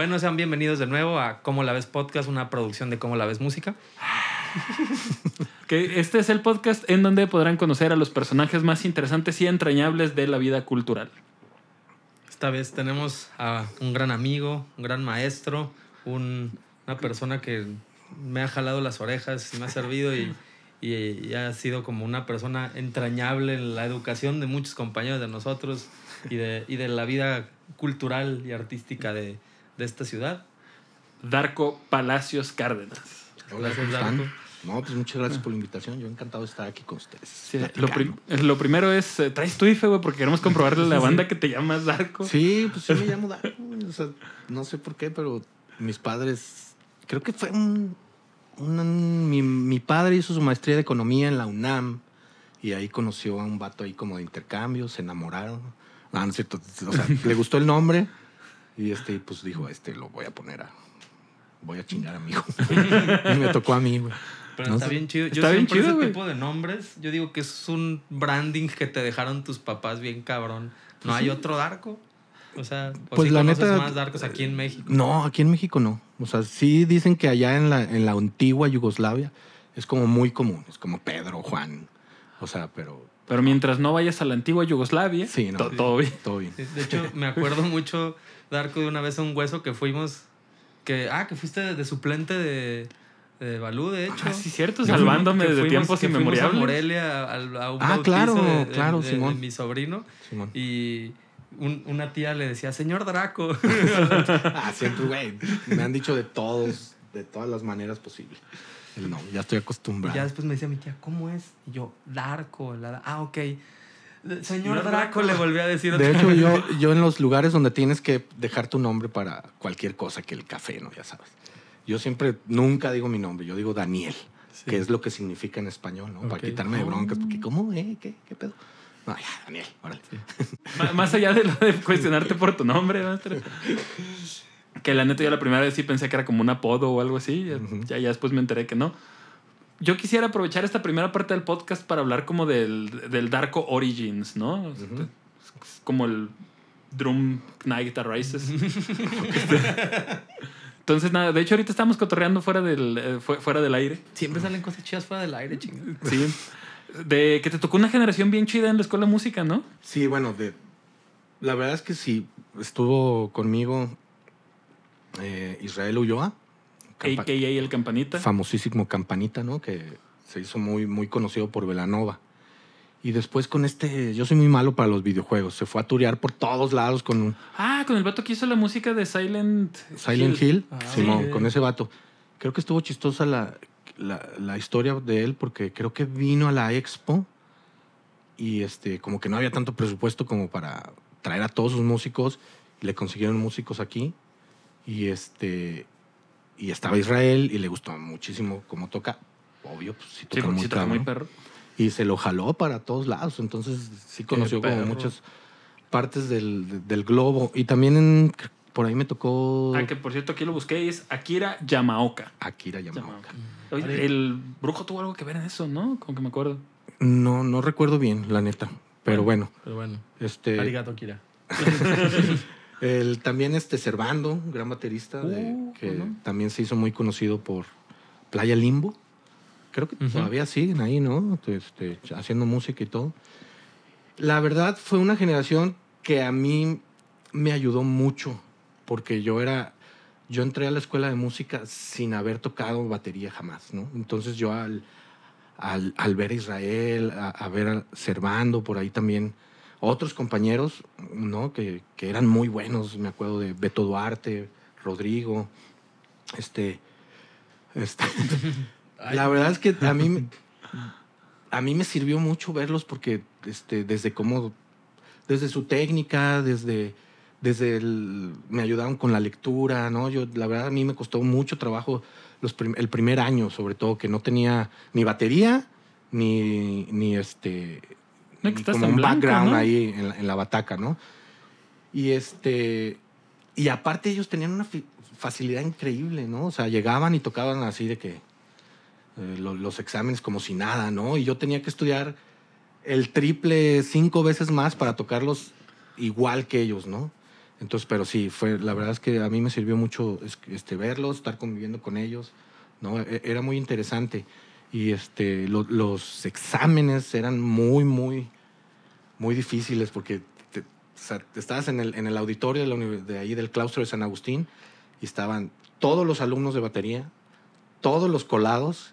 Bueno, sean bienvenidos de nuevo a Cómo la ves podcast, una producción de Cómo la ves música. Que este es el podcast en donde podrán conocer a los personajes más interesantes y entrañables de la vida cultural. Esta vez tenemos a un gran amigo, un gran maestro, un- una persona que me ha jalado las orejas y me ha servido y, y- y ha sido como una persona entrañable en la educación de muchos compañeros de nosotros y de, y de la vida cultural y artística de, de esta ciudad. Darko Palacios Cárdenas. Hola, ¿cómo están? Darko. No, pues muchas gracias por la invitación. Yo encantado de estar aquí con ustedes. Sí, lo, prim- eh, lo primero es, eh, traes tu IFE, güey, porque queremos comprobarle a la banda que te llamas Darko. Sí, pues sí me llamo Darko. O sea, no sé por qué, pero mis padres, creo que fue un, un- mi, mi padre hizo su maestría de economía en la UNAM y ahí conoció a un vato ahí como de intercambio, se enamoraron. No, no es cierto. O sea, le gustó el nombre y este, pues dijo, este lo voy a poner a, voy a chingar a mi hijo. y me tocó a mí, güey. Pero No está sé. bien chido. Yo Está bien siempre chido, ese güey. tipo de nombres, yo digo que es un branding que te dejaron tus papás bien cabrón. No hay otro Darko. O sea, o Pues sí la neta- más Darkos aquí en México. No, aquí en México no. O sea, sí dicen que allá en la, en la antigua Yugoslavia es como muy común. Es como Pedro, Juan. O sea, pero Pero mientras no vayas a la antigua Yugoslavia, Sí, no. to- todo bien. todo bien. De hecho, me acuerdo mucho, Darko, de una vez a un hueso que fuimos. que Ah, que fuiste de, de suplente de, de Balú, de hecho. Ah, sí, cierto, salvándome de tiempos que fuimos a Morelia a, a un Ah, bautizo claro, de, de- claro, de- de Simón. mi sobrino. Simón. Y un- una tía le decía, señor Draco. Ah, siempre, güey. Me han dicho de todos, de todas las maneras posibles. No, ya estoy Y acostumbrado. ya después me decía mi tía, ¿cómo es? Y yo, Darko. La, ah, ok. Señor Señor Draco, le volví a decir De otra hecho, vez. yo, yo en los lugares donde tienes que dejar tu nombre para cualquier cosa que el café, ¿no? Ya sabes. Yo siempre, nunca digo mi nombre, yo digo Daniel, Sí. que es lo que significa en español, ¿no? Ok. Para quitarme de broncas, Oh. porque ¿cómo? ¿Eh? ¿Qué? ¿Qué pedo? No, ya, Daniel, órale. M- Más allá de lo de cuestionarte por tu nombre, maestro. Que la neta yo la primera vez sí pensé que era como un apodo o algo así. Ya- Ujú. ya, ya después me enteré que no. Yo quisiera aprovechar esta primera parte del podcast para hablar como del, del Darko Origins, ¿no? Ujú. Es como el Drum Knight Rises. Entonces, nada, de hecho ahorita estamos cotorreando fuera del, eh, fu- fuera del aire. Siempre salen cosas chidas fuera del aire, chingada. Sí. De que te tocó una generación bien chida en la escuela de música, ¿no? Sí, bueno, de, la verdad es que sí, estuvo conmigo eh, Israel Ulloa, campa- AKA el Campanita. famosísimo Campanita, ¿no? Que se hizo muy, muy conocido por Velanova. Y después con este, yo soy muy malo para los videojuegos, se fue a turear por todos lados con un Ah, con el vato que hizo la música de Silent Silent Hill, Ah, Simón, sí. con ese vato. Creo que estuvo chistosa la, la, la historia de él porque creo que vino a la expo y este, como que no había tanto presupuesto como para traer a todos sus músicos le consiguieron músicos aquí y este y estaba Israel y le gustó muchísimo cómo toca. Obvio, pues sí Sí, toca porque muy sí toca muy cabrón. perro. Y se lo jaló para todos lados. Entonces sí conoció como muchas partes del, del globo. Y también en- por ahí me tocó Ah, que por cierto aquí lo busqué y es Akira Yamaoka. Akira Yamaoka. Yamaoka. Oye, el brujo tuvo algo que ver en eso, ¿no? Como que me acuerdo. No, no recuerdo bien, la neta. Pero bueno, Pero bueno, este. arigato, Kira. El, también este Servando, un gran baterista, de- Uh, que ¿no? también se hizo muy conocido por Playa Limbo. Creo que Ujú. todavía siguen ahí, ¿no? Este, haciendo música y todo. La verdad fue una generación que a mí me ayudó mucho, porque yo era, yo entré a la escuela de música sin haber tocado batería jamás, ¿no? Entonces yo al, al, al ver a Israel, a, a ver a Servando por ahí también, otros compañeros, ¿no? Que, que eran muy buenos, me acuerdo de Beto Duarte, Rodrigo, este, este, la verdad es que a mí, me- a mí me sirvió mucho verlos porque este, desde cómo, desde su técnica, desde, desde el, me ayudaron con la lectura, ¿no? Yo, la verdad, a mí me costó mucho trabajo los prim- el primer año, sobre todo, que no tenía ni batería, ni, ni este, No, que estás como un blanco, background ¿no? ahí en la, en la bataca, ¿no? Y este, y aparte ellos tenían una facilidad increíble, ¿no? O sea, llegaban y tocaban así de que eh, lo- los exámenes como si nada, ¿no? Y yo tenía que estudiar el triple cinco veces más para tocarlos igual que ellos, ¿no? Entonces, pero sí, fue, la verdad es que a mí me sirvió mucho es- este, verlos, estar conviviendo con ellos, ¿no? E- Era muy interesante. Y este, lo- los exámenes eran muy, muy, muy difíciles porque te- o sea, estabas en el, en el auditorio de, la de ahí del claustro de San Agustín y estaban todos los alumnos de batería, todos los colados,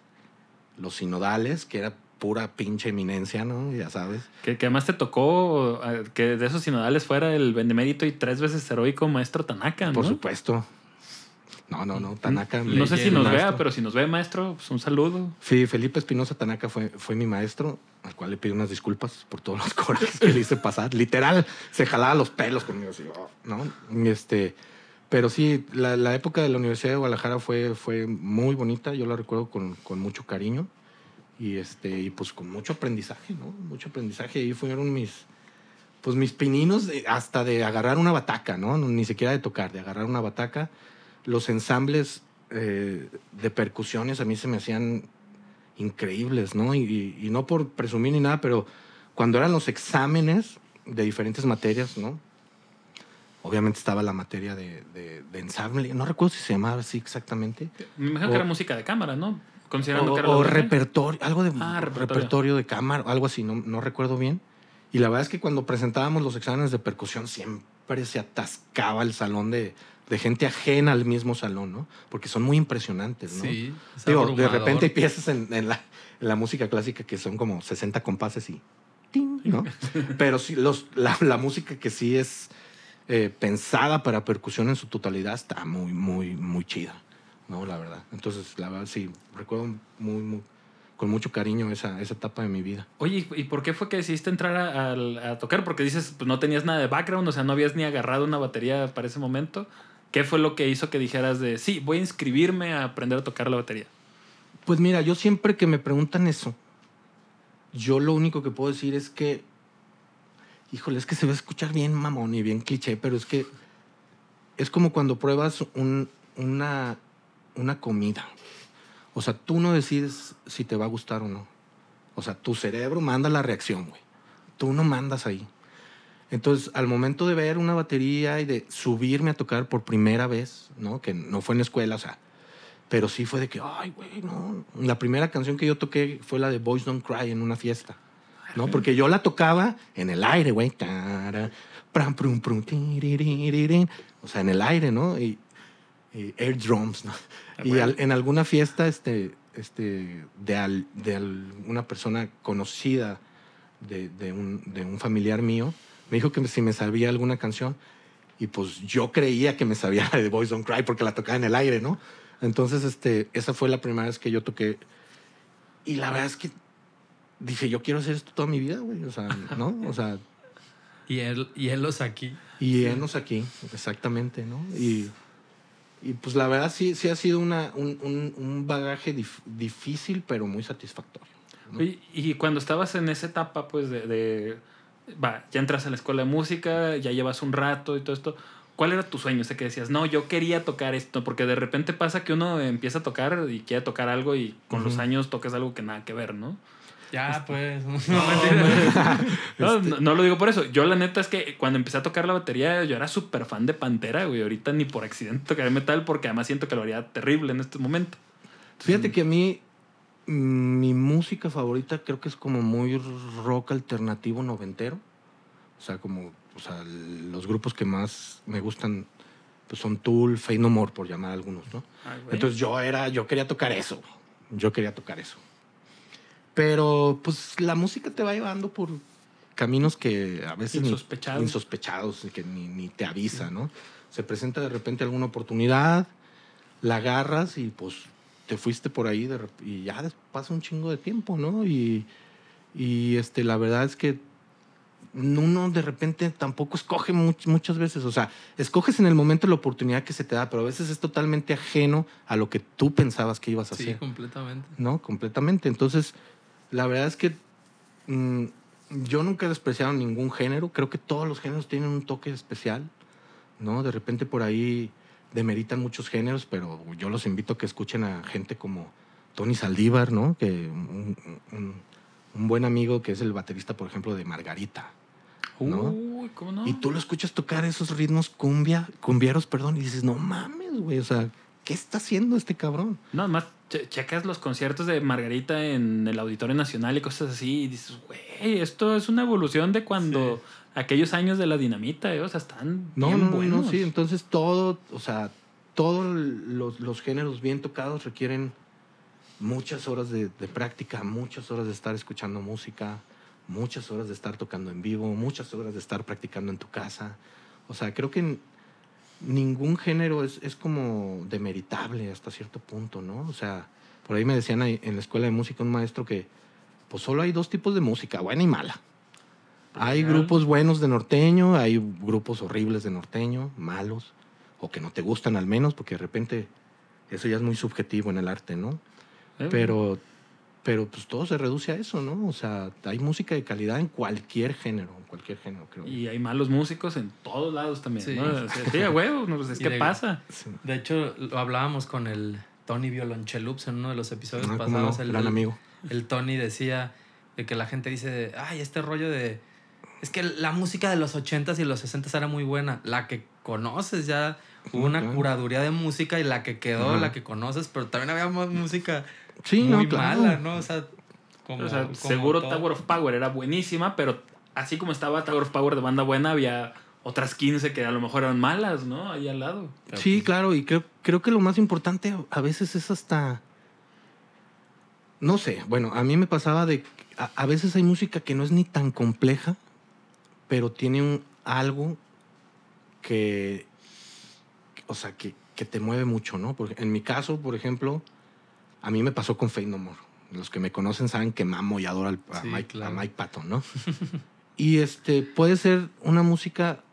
los sinodales, que era pura pinche eminencia, ¿no? Ya sabes. Que, que además te tocó eh, que de esos sinodales fuera el benemérito y tres veces heroico maestro Tanaka, ¿no? Por supuesto. No, no, no. Tanaka. No sé si nos maestro. vea, pero si nos ve, maestro, pues un saludo. Sí, Felipe Espinosa Tanaka fue, fue mi maestro, al cual le pido unas disculpas por todos los corajes que le hice pasar. Literal, se jalaba los pelos conmigo, así, oh, ¿no? Este, pero sí, la, la época de la Universidad de Guadalajara fue, fue muy bonita, yo la recuerdo con, con mucho cariño y, este, y pues con mucho aprendizaje, ¿no? Mucho aprendizaje. Ahí fueron mis, pues mis pininos hasta de agarrar una bataca, ¿no? Ni siquiera de tocar, de agarrar una bataca. Los ensambles eh, de percusiones a mí se me hacían increíbles, ¿no? Y, y- y no por presumir ni nada, pero cuando eran los exámenes de diferentes materias, ¿no? Obviamente estaba la materia de, de- de ensamble, no recuerdo si se llamaba así exactamente. Me imagino O- que era música de cámara, ¿no? Considerando O, que era o repertorio, algo de Ah, repertorio. repertorio. de cámara, algo así, no, no recuerdo bien. Y la verdad es que cuando presentábamos los exámenes de percusión siempre se atascaba el salón de, de gente ajena al mismo salón, ¿no? Porque son muy impresionantes, ¿no? Sí. Digo, de repente hay piezas en, en la, en la música clásica que son como 60 compases y... ¡ting! ¿no? Pero sí, los, la, la música que sí es eh, pensada para percusión en su totalidad está muy, muy, muy chida, ¿no? La verdad. Entonces, la verdad, sí, recuerdo muy, muy, con mucho cariño esa, esa etapa de mi vida. Oye, ¿y por qué fue que decidiste entrar a, a- a tocar? Porque dices, pues no tenías nada de background, o sea, no habías ni agarrado una batería para ese momento. ¿Qué fue lo que hizo que dijeras de, sí, voy a inscribirme a aprender a tocar la batería? Pues mira, yo siempre que me preguntan eso, yo lo único que puedo decir es que, híjole, es que se va a escuchar bien mamón y bien cliché, pero es que es como cuando pruebas un- una, una comida. O sea, tú no decides si te va a gustar o no. O sea, tu cerebro manda la reacción, güey. Tú no mandas ahí. Entonces, al momento de ver una batería y de subirme a tocar por primera vez, ¿no? Que no fue en la escuela, o sea, pero sí fue de que, ay, güey, no. La primera canción que yo toqué fue la de Boys Don't Cry en una fiesta, ¿no? Porque yo la tocaba en el aire, güey. O sea, en el aire, ¿no? Y, y air drums, ¿no? Y bueno. al- en alguna fiesta, este, este, de, al- de al- una persona conocida de, de un, de un familiar mío, me dijo que si me sabía alguna canción. Y pues yo creía que me sabía de Boys Don't Cry porque la tocaba en el aire, ¿no? Entonces, este, esa fue la primera vez que yo toqué. Y la verdad es que dije, yo quiero hacer esto toda mi vida, güey. O sea, ¿no? O sea, Y él, y él los aquí. y enos aquí, exactamente, ¿no? Y, y pues la verdad sí, sí ha sido una, un, un- un bagaje dif- difícil, pero muy satisfactorio. ¿no? Oye, y cuando estabas en esa etapa, pues, de, de- va, ya entras a la escuela de música, ya llevas un rato y todo esto, ¿cuál era tu sueño? O sea, que decías, no, yo quería tocar esto, porque de repente pasa que uno empieza a tocar y quiere tocar algo y con los años tocas algo que nada que ver, ¿no? Ya, pues. No, no, no lo digo por eso. Yo la neta es que cuando empecé a tocar la batería, yo era súper fan de Pantera, güey. Ahorita ni por accidente tocaré metal, porque además siento que lo haría terrible en este momento. Fíjate que a mí, mi música favorita creo que es como muy rock alternativo noventero. O sea, como, o sea, los grupos que más me gustan pues son Tool, Fade No More, por llamar a algunos, ¿no? Ay. Entonces yo era, yo quería tocar eso, yo quería tocar eso. Pero pues la música te va llevando por caminos que a veces ni- Insospechados. insospechados, que ni, ni te avisa, ¿no? Se presenta de repente alguna oportunidad, la agarras y pues te fuiste por ahí de y ya pasa un chingo de tiempo, ¿no? Y, y este, la verdad es que uno de repente tampoco escoge much- muchas veces, o sea, escoges en el momento la oportunidad que se te da, pero a veces es totalmente ajeno a lo que tú pensabas que ibas a Sí, hacer, completamente. ¿no? Completamente. Entonces, la verdad es que mm, yo nunca he despreciado ningún género, creo que todos los géneros tienen un toque especial, ¿no? De repente por ahí demeritan muchos géneros, pero yo los invito a que escuchen a gente como Tony Saldívar, ¿no? Que un, un- un buen amigo que es el baterista, por ejemplo, de Margarita. ¿no? Uy, ¿cómo no? Y tú lo escuchas tocar esos ritmos cumbia, cumbieros, perdón, y dices, no mames, güey, o sea, ¿qué está haciendo este cabrón? No, más checas los conciertos de Margarita en el Auditorio Nacional y cosas así, y dices, güey, esto es una evolución de cuando aquellos años de la dinamita, eh, o sea, están No, bien no, no, buenos. no, sí, entonces todo, o sea, todos los, los géneros bien tocados requieren muchas horas de, de práctica, muchas horas de estar escuchando música, muchas horas de estar tocando en vivo, muchas horas de estar practicando en tu casa. O sea, creo que ningún género es, es como demeritable hasta cierto punto, ¿no? O sea, por ahí me decían en la escuela de música un maestro que pues solo hay dos tipos de música, buena y mala. Hay grupos buenos de norteño, hay grupos horribles de norteño, malos, o que no te gustan al menos, porque de repente eso ya es muy subjetivo en el arte, ¿no? Eh, Pero, pero pues todo se reduce a eso, ¿no? O sea, hay música de calidad en cualquier género, en cualquier género, creo. Y hay malos músicos en todos lados también, Sí. ¿no? O sea, sí, a huevo, no, pues es que de- pasa. Sí. De hecho, lo hablábamos con el Tony Violonchelups en uno de los episodios Ah, cómo no, pasados. el, gran amigo. el Tony decía de que la gente dice, ay, este rollo de... Es que la música de los 80s y los 60s era muy buena. La que conoces ya, hubo una claro. curaduría de música y la que quedó, Ajá. la que conoces, pero también había más música Sí, muy no, claro. mala, ¿no? O sea, como, o sea, como seguro todo. Tower of Power era buenísima, pero así como estaba Tower of Power de banda buena, había otras 15 que a lo mejor eran malas, ¿no? Ahí al lado. Pero, Sí, pues, claro, y creo, creo que lo más importante a- veces es hasta... No sé, bueno, a mí me pasaba de... que A, a veces hay música que no es ni tan compleja, pero tiene un, algo que... O sea, que, que te mueve mucho, ¿no? Porque en mi caso, por ejemplo, a mí me pasó con Fate No More. Los que me conocen saben que mamo y adoro al- a, Sí, Mike, claro. a Mike Patton, ¿no? y este, puede ser una música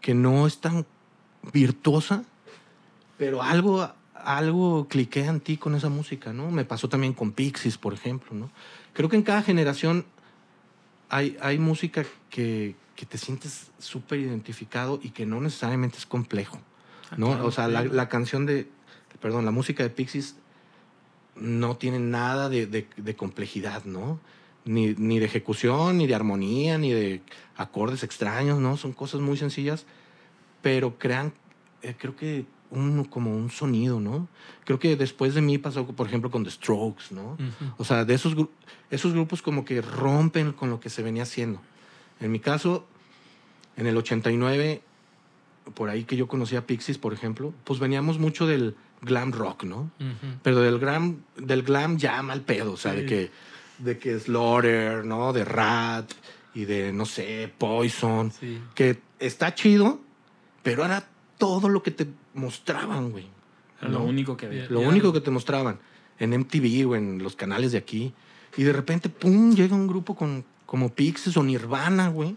que no es tan virtuosa, pero algo, algo cliquea en ti con esa música, ¿no? Me pasó también con Pixies, por ejemplo, ¿no? Creo que en cada generación hay, hay música que, que te sientes súper identificado y que no necesariamente es complejo, ¿no? claro, o sea, la, la canción de, perdón, la música de Pixies no tiene nada de, de- de complejidad, ¿no? Ni, ni de ejecución, ni de armonía, ni de acordes extraños, ¿no? Son cosas muy sencillas, pero crean, eh, creo que un, como un sonido, ¿no? Creo que después de mí pasó, por ejemplo, con The Strokes, ¿no? ujú. O sea, de esos, esos grupos como que rompen con lo que se venía haciendo. En mi caso, en el 89, por ahí que yo conocía a Pixies, por ejemplo, pues veníamos mucho del glam rock, ¿no? Ujú. Pero del glam, del glam ya mal pedo, o sea, de Sí. que, de que Slaughter, ¿no? De Rat y de, no sé, Poison, Sí. que está chido, pero era todo lo que te mostraban, güey. Era lo ¿no? único que había. Lo Ya. único que te mostraban en MTV o en los canales de aquí. Y de repente, pum, llega un grupo con, como Pixies o Nirvana, güey.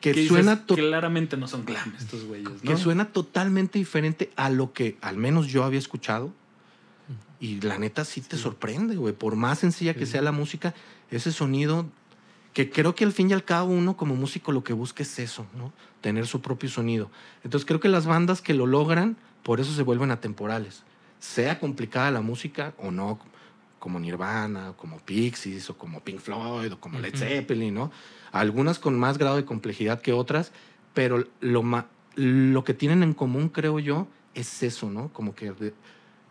Que, suena, claramente no son glam estos güeyes, ¿no? que suena totalmente diferente a lo que al menos yo había escuchado. Y la neta sí te sorprende, güey. Por más sencilla que sea la música, ese sonido que creo que al fin y al cabo uno como músico lo que busca es eso, ¿no? Tener su propio sonido. Entonces creo que las bandas que lo logran, por eso se vuelven atemporales. Sea complicada la música o no, como Nirvana, o como Pixies, o como Pink Floyd, o como Led Ujú. Zeppelin, ¿no? Algunas con más grado de complejidad que otras, pero lo, ma- lo que tienen en común, creo yo, es eso, ¿no? Como que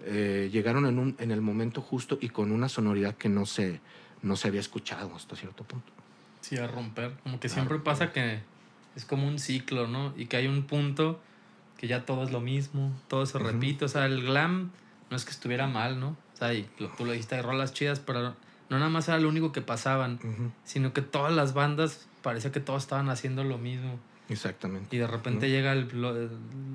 eh, llegaron en, un, en el momento justo y con una sonoridad que no se, no se había escuchado hasta cierto punto. Sí, a romper. Como que siempre pasa que es como un ciclo, ¿no? Y que hay un punto que ya todo es lo mismo, todo se repite. O sea, el glam no es que estuviera mal, ¿no? Sea, y lo- tú lo dijiste, hay rolas chidas, pero no nada más era lo único que pasaban, sino que todas las bandas parecía que todos estaban haciendo lo mismo. Exactamente. Y de repente ¿no? llega el, el,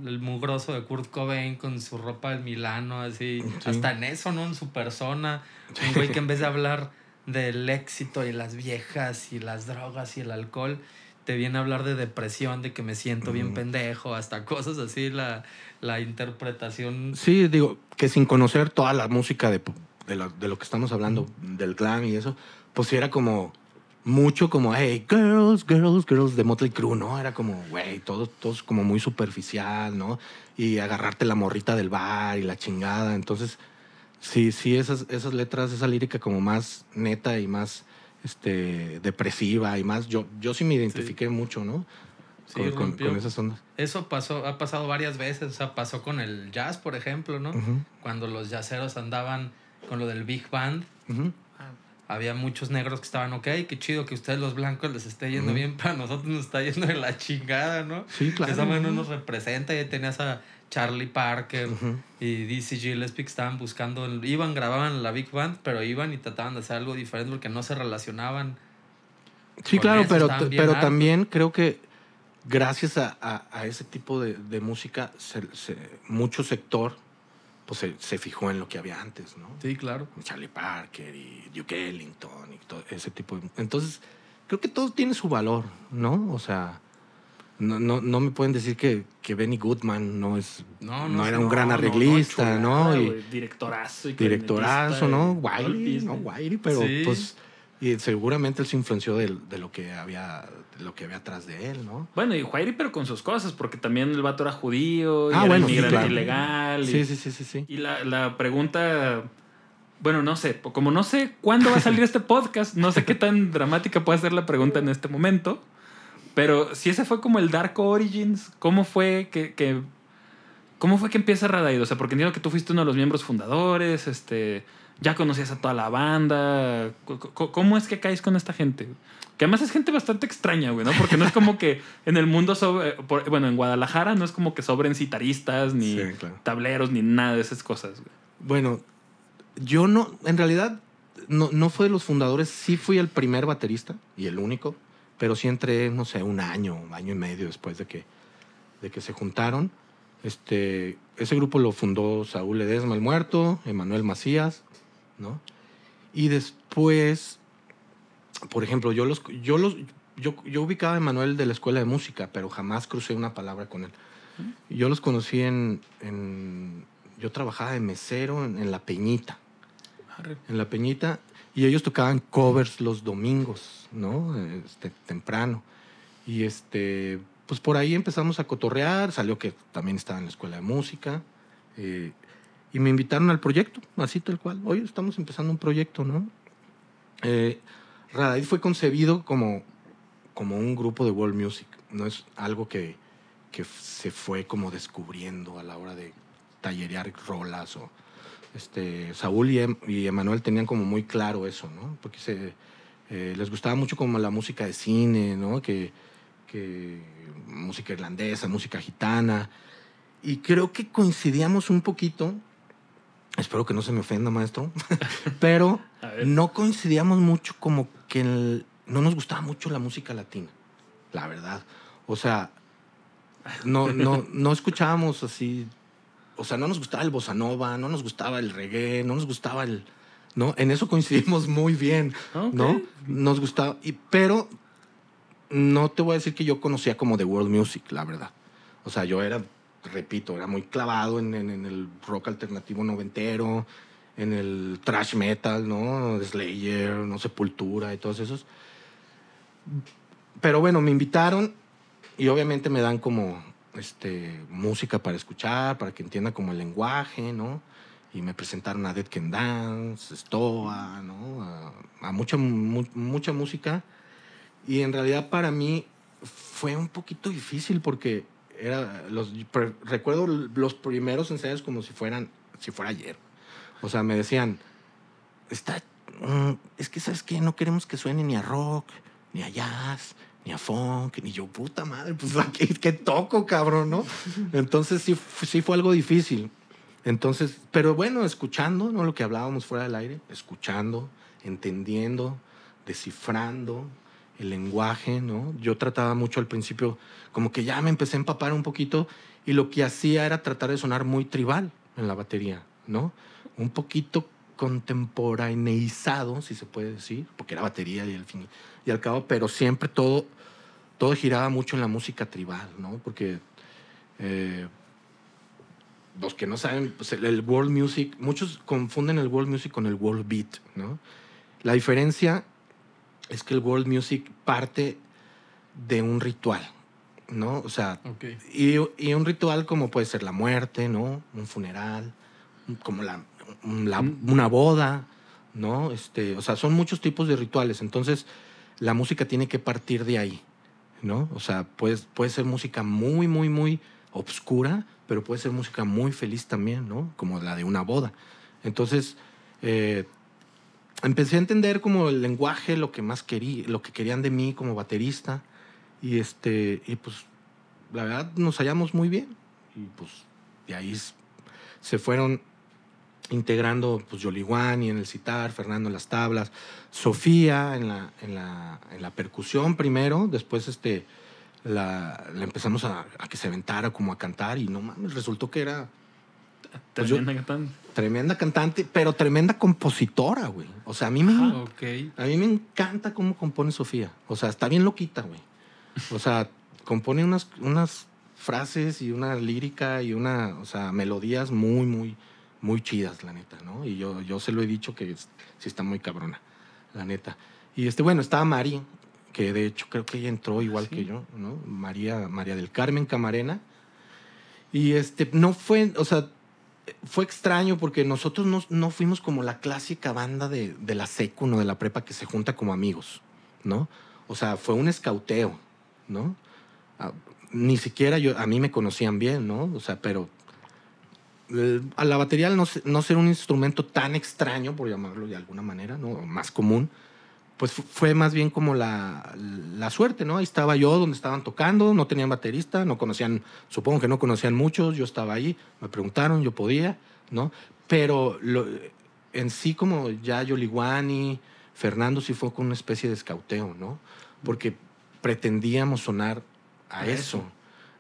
el mugroso de Kurt Cobain con su ropa del Milano, así, Sí. hasta en eso, ¿no? En su persona. Un güey que en vez de hablar del éxito y las viejas y las drogas y el alcohol, te viene a hablar de depresión, de que me siento bien pendejo, hasta cosas así, la, la interpretación. Sí, digo, que sin conocer toda la música de, de, lo, de lo que estamos hablando, del glam y eso, pues sí era como mucho como, hey, girls, girls, girls, de Motley Crue, ¿no? Era como, güey, todo, todo es como muy superficial, ¿no? Y agarrarte la morrita del bar y la chingada. Entonces, sí, sí, esas, esas letras, esa lírica como más neta y más este, depresiva y más, yo, yo sí me identifiqué mucho, ¿no? Sí, con, con- rompió. con esas ondas. Eso pasó, ha pasado varias veces. O sea, pasó con el jazz, por ejemplo, ¿no? Cuando los jazzeros andaban con lo del Big Band, ujú. había muchos negros que estaban, ok, qué chido que a ustedes los blancos les esté yendo bien, pero a nosotros nos está yendo de la chingada, ¿no? Sí, claro. Esa mano nos representa y tenías a Charlie Parker Ujú. y DC Gillespie que estaban buscando, el- iban, grababan la Big Band, pero iban y trataban de hacer algo diferente porque no se relacionaban. Sí, claro, eso pero, pero hartos. también creo que gracias a, a- a ese tipo de, de música, se- se- mucho sector pues, se, se fijó en lo que había antes, ¿no? Sí, claro. Charlie Parker y Duke Ellington y todo ese tipo de... Entonces, creo que todo tiene su valor, ¿no? O sea, no, no, no me pueden decir que, que Benny Goodman no es No, no, no, era un gran arreglista, no, chulada, Y directorazo. Y directorazo, ¿no? Wiley. ¿no? Wiley, pero Sí. pues... Y seguramente él se influenció de, de lo que había de lo que había atrás de él, ¿no? Bueno, y Juairi, pero con sus cosas, porque también el vato era judío, y Ah, era bueno, sí, inmigrante claro. ilegal. y- Sí, sí, sí, sí, sí. Y la, la pregunta, bueno, no sé, como no sé cuándo va a salir este podcast, no sé qué tan dramática puede ser la pregunta en este momento, pero si ese fue como el Dark Origins, ¿cómo fue que, que- cómo fue que empieza Radaid? O sea, porque entiendo que tú fuiste uno de los miembros fundadores, este, ya conocías a toda la banda, ¿cómo es que caes con esta gente? Que además es gente bastante extraña, güey, ¿no? Porque no es como que en el mundo, sobre, por- bueno, en Guadalajara no es como que sobren citaristas, ni Sí, claro. tableros, ni nada de esas cosas, güey. Bueno, yo no, en realidad, no, no fue de los fundadores, sí fui el primer baterista y el único, pero sí entré, no sé, un año, un año y medio después de que, de que se juntaron. Este, ese grupo lo fundó Saúl Ledesma el Muerto, Emanuel Macías, ¿no? Y después, por ejemplo, yo los, yo los, yo, yo ubicaba a Emanuel de la escuela de música, pero jamás crucé una palabra con él. Yo los conocí en, en- yo trabajaba de mesero en, en La Peñita, en La Peñita, y ellos tocaban covers los domingos, ¿no? Este, temprano. Y este, pues por ahí empezamos a cotorrear, salió que también estaba en la escuela de música, eh, y me invitaron al proyecto, así tal cual. Hoy estamos empezando un proyecto, ¿no? Eh, fue concebido como, como un grupo de world music, no es algo que, que se fue como descubriendo a la hora de tallerear rolas o este Saúl y, Em- y Emanuel tenían como muy claro eso, ¿no? Porque se, eh, les gustaba mucho como la música de cine, ¿no? Que, que música irlandesa, música gitana. Y creo que coincidíamos un poquito, espero que no se me ofenda, maestro, pero no coincidíamos mucho como que el- no nos gustaba mucho la música latina, la verdad. O sea, no, no, no escuchábamos así, o sea, no nos gustaba el bossa nova, no nos gustaba el reggae, no nos gustaba el... ¿no? En eso coincidimos muy bien. ¿no? Nos gustaba, y, pero no te voy a decir que yo conocía como The World Music, la verdad. O sea, yo era, repito, era muy clavado en, en- en el rock alternativo noventero, en el thrash metal, ¿no? Slayer, no Sepultura y todos esos. Pero bueno, me invitaron y obviamente me dan como este, música para escuchar, para que entienda como el lenguaje, ¿no? Y me presentaron a Dead Can Dance, Stoa, ¿no? A, a mucha, mu- mucha música. Y en realidad para mí fue un poquito difícil porque era los, pre- recuerdo los primeros ensayos como si fueran, si fuera ayer. O sea, me decían, está, mm, es que sabes que no queremos que suene ni a rock, ni a jazz, ni a funk, ni yo, puta madre, pues ¿qué, qué toco, cabrón, no? Entonces sí, sí fue algo difícil. Entonces, pero bueno, escuchando, ¿no? Lo que hablábamos fuera del aire, escuchando, entendiendo, descifrando el lenguaje, ¿no? Yo trataba mucho al principio, como que ya me empecé a empapar un poquito y lo que hacía era tratar de sonar muy tribal en la batería, ¿no? Un poquito contemporaneizado, si se puede decir, porque era batería y al fin y al cabo, pero siempre todo, todo giraba mucho en la música tribal, ¿no? Porque eh, los que no saben, pues el, el world music, muchos confunden el world music con el world beat, ¿no? La diferencia es que el world music parte de un ritual, ¿no? O sea, Ok. y, y un ritual como puede ser la muerte, ¿no? Un funeral, como la, una boda, ¿no? Este, o sea, son muchos tipos de rituales. Entonces, la música tiene que partir de ahí. ¿no? O sea, puede, puede ser música muy, muy, muy obscura, pero puede ser música muy feliz también, ¿no? Como la de una boda. Entonces, eh, empecé a entender como el lenguaje, lo que más quería, lo que querían de mí como baterista. Y este, y pues, la verdad, nos hallamos muy bien. Y pues, de ahí se fueron integrando, pues, Yoliwani en el citar, Fernando en las tablas, Sofía en la, en la, en la percusión primero, después este, la, la empezamos a, a que se aventara como a cantar y no mames, resultó que era Pues yo- Tremenda cantante. tremenda cantante, pero tremenda compositora, güey. O sea, a mí me, Ah, a mí me encanta cómo compone Sofía. O sea, está bien loquita, güey. O sea, compone unas, unas frases y una lírica y una, o sea, melodías muy, muy, muy chidas, la neta, ¿no? Y yo, yo se lo he dicho que es- sí está muy cabrona, la neta. Y este, bueno, estaba Mari, que de hecho creo que ella entró igual Sí. que yo, ¿no? María, María del Carmen Camarena. Y este, no fue, o sea, fue extraño porque nosotros no, no fuimos como la clásica banda de, de la secu, ¿no? De la prepa que se junta como amigos, ¿no? O sea, fue un escauteo, ¿no? Ah, ni siquiera yo, a mí me conocían bien, ¿no? O sea, pero a la batería al no, no ser un instrumento tan extraño, por llamarlo de alguna manera, ¿no? O Más común, pues fu- fue más bien como la, la suerte, ¿no? Ahí estaba yo donde estaban tocando, no tenían baterista, no conocían, supongo que no conocían muchos, yo estaba ahí, me preguntaron, yo podía, ¿no? Pero lo- en sí como ya Yoliwani, Fernando sí fue con una especie de escauteo, ¿no? Porque pretendíamos sonar a, A eso. eso.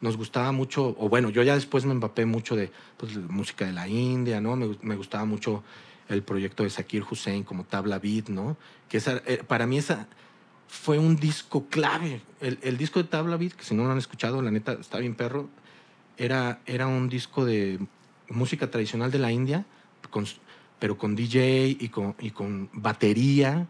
Nos gustaba mucho, o bueno, yo ya después me empapé mucho de pues, música de la India, ¿no? Me, gu- me gustaba mucho el proyecto de Zakir Hussein como Tabla Beat, ¿no? Que esa, eh, para mí esa fue un disco clave. El, el disco de Tabla Beat, que si no lo han escuchado, la neta, está bien perro, era, era un disco de música tradicional de la India, pero con DJ y con, y con batería.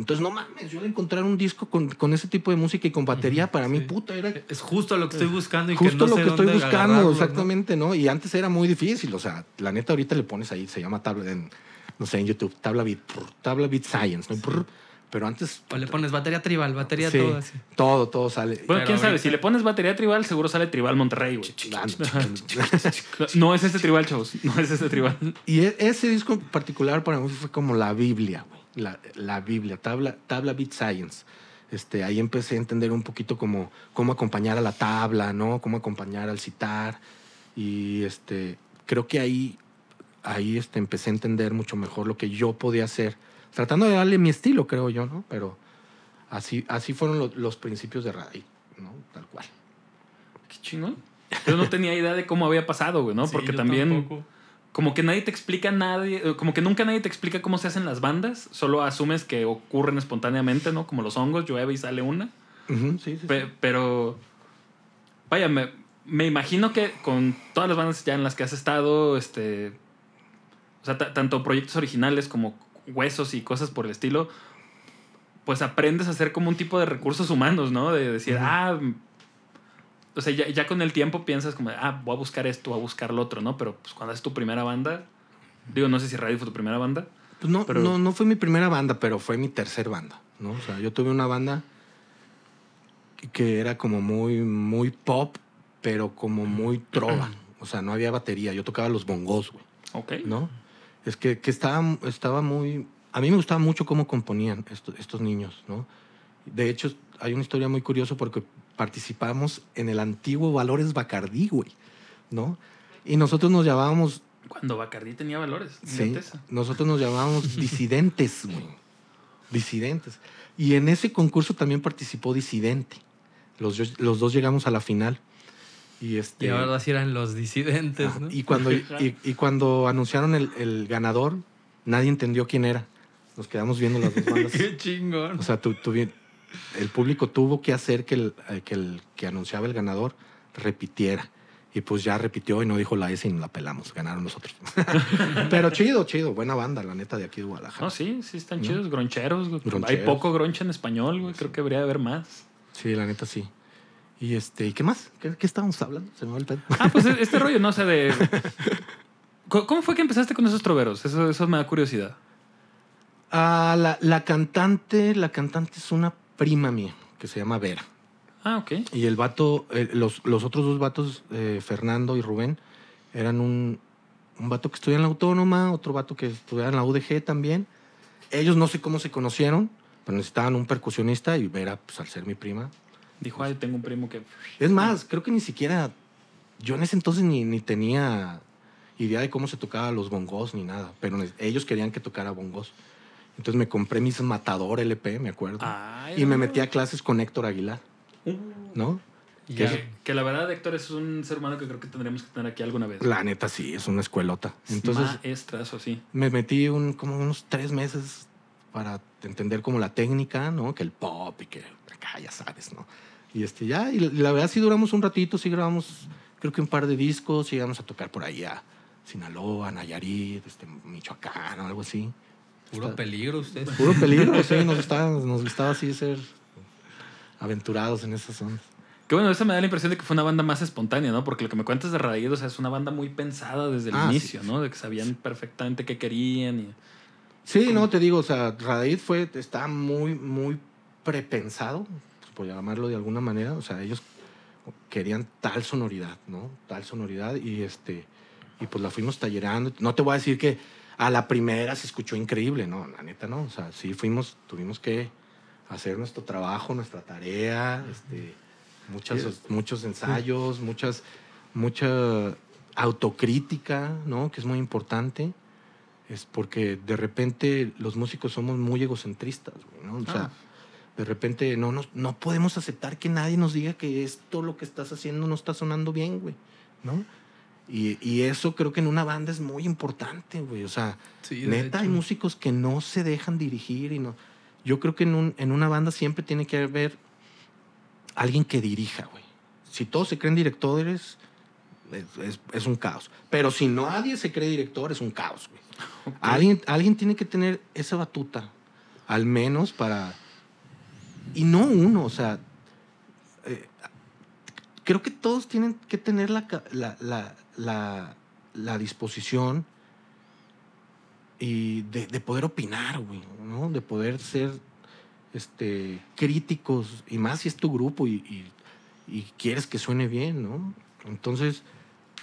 Entonces, no mames, yo al encontrar un disco con, con ese tipo de música y con batería, para mí, sí. puta, era Es justo lo que estoy buscando y que justo no lo sé que estoy buscando, exactamente, ¿no? Y antes era muy difícil, o sea, la neta ahorita le pones ahí, se llama tabla, en, no sé, en YouTube, tabla beat, prr, tabla beat science, ¿no? Prr, pero antes... O le pones batería tribal, batería Sí, todo así. Todo, todo sale. Bueno, Pero quién sabe, ahorita- si le pones batería tribal, seguro sale tribal Monterrey, güey. No es ese tribal, chavos. No es ese tribal. Y e- ese disco en particular para mí fue como la Biblia, güey. La, la Biblia, tabla, tabla Beat Science. Este, ahí empecé a entender un poquito cómo, cómo acompañar a la tabla, ¿no? Cómo acompañar al citar. Y este, creo que ahí, ahí este, empecé a entender mucho mejor lo que yo podía hacer. Tratando de darle mi estilo, creo yo, ¿no? Pero así, así fueron lo- los principios de radio, ¿no? Tal cual. Qué chingón. Yo no tenía idea de cómo había pasado, güey, ¿no? Sí, Porque yo también, tampoco. Como que nadie te explica nadie, eh, como que nunca nadie te explica cómo se hacen las bandas, solo asumes que ocurren espontáneamente, ¿no? Como los hongos, llueve y sale una. Sí, sí, sí. Pe- pero, vaya, me, me imagino que con todas las bandas ya en las que has estado, este, o sea, ta- tanto proyectos originales como huesos y cosas por el estilo, pues aprendes a hacer como un tipo de recursos humanos, ¿no? De decir, ah, o sea, ya, ya con el tiempo piensas como, ah, voy a buscar esto, voy a buscar lo otro, ¿no? Pero pues cuando es tu primera banda, digo, no sé si Radio fue tu primera banda. Pues no, Pero- no, no fue mi primera banda, pero fue mi tercer banda, ¿no? O sea, yo tuve una banda que- que era como muy, muy pop, pero como muy trova. O sea, no había batería. Yo tocaba los bongos, güey, Ok. ¿no? Es que, que estaba, estaba muy... A mí me gustaba mucho cómo componían estos, estos niños, ¿no? De hecho, hay una historia muy curiosa porque participamos en el antiguo Valores Bacardí, güey, ¿no? Y nosotros nos llamábamos Cuando Bacardi tenía valores. Sí, nosotros nos llamábamos disidentes, güey. Disidentes. Y en ese concurso también participó Disidente. Los, dos llegamos a la final. Y, este, Y ahora sí eran los disidentes, ¿no? y, cuando, y, y cuando anunciaron el, el ganador, nadie entendió quién era. Nos quedamos viendo las dos bandas. Qué chingón. O sea, tu- tuvi- el público tuvo que hacer que el, eh, que el que anunciaba el ganador repitiera. Y pues ya repitió y no dijo la S y nos la pelamos. Ganaron nosotros. Pero chido, chido. Buena banda, la neta, de aquí de Guadalajara. No, sí, sí están ¿No? chidos, groncheros. Hay poco groncha en español, güey. Creo que debería haber más. Sí, la neta, sí. Y este, ¿y qué más? ¿Qué, qué estábamos hablando? Se me va el pedo. Ah, pues este rollo, no sé, de... ¿Cómo cómo fue que empezaste con esos troveros? Eso, eso me da curiosidad. Ah, la, la cantante, la cantante es una prima mía que se llama Vera. Ah, ok. Y el vato, eh, los, los otros dos vatos, eh, Fernando y Rubén, eran un, un vato que estudiaba en la autónoma, otro vato que estudiaba en la UDG también. Ellos no sé cómo se conocieron, pero necesitaban un percusionista y era, pues al ser mi prima. Dijo, ay, tengo un primo que... Es más, creo que ni siquiera, yo en ese entonces ni, ni tenía idea de cómo se tocaba los bongos ni nada, pero ellos querían que tocara bongos. Entonces me compré mis Matador LP, me acuerdo. Ay, y me metí a clases con Héctor Aguilar, Uh, ¿no? Y ¿Qué ya- es? que la verdad, Héctor es un ser humano que creo que tendremos que tener aquí alguna vez. La neta sí, es una escuelota. Entonces Maestrazo, sí. me metí un, como unos tres meses para entender como la técnica, ¿no? Que el pop y que acá ya sabes, ¿no? Y este ya, y la, verdad sí duramos un ratito, sí grabamos creo que un par de discos, y íbamos a tocar por ahí a Sinaloa, Nayarit, este, Michoacán o algo así. Puro Está- peligro usted. Puro peligro, sí, nos gustaba, nos gustaba así ser aventurados en esas zonas. Que bueno, eso me da la impresión de que fue una banda más espontánea, ¿no? Porque lo que me cuentas de Raíz, o sea, es una banda muy pensada desde el Ah, sí. inicio, ¿no? De que sabían perfectamente qué querían y... Sí, no, te digo, o sea, Radid fue, está muy, muy prepensado, pues, por llamarlo de alguna manera. O sea, ellos querían tal sonoridad, ¿no? Tal sonoridad y este, y pues la fuimos tallerando. No te voy a decir que a la primera se escuchó increíble, no, la neta no. O sea, sí fuimos, tuvimos que hacer nuestro trabajo, nuestra tarea, este, muchas, muchos ensayos, muchas, mucha autocrítica, ¿no? Que es muy importante es porque de repente los músicos somos muy egocentristas, ¿no? O sea, Ah. de repente no, nos, no podemos aceptar que nadie nos diga que esto lo que estás haciendo no está sonando bien, güey, ¿no? Y, y eso creo que en una banda es muy importante, güey. O sea, Sí, neta, hay músicos que no se dejan dirigir y no. Yo creo que en, un, en una banda siempre tiene que haber alguien que dirija, güey. Si todos se creen directores, es, es- es un caos. Pero si nadie se cree director, es un caos, güey. Alguien, alguien tiene que tener esa batuta, al menos para... Y no uno, o sea, creo que todos tienen que tener la, la, la, disposición y de, de poder opinar, güey, ¿no? De poder ser este, críticos, y más si es tu grupo y, y- y quieres que suene bien, ¿no? Entonces,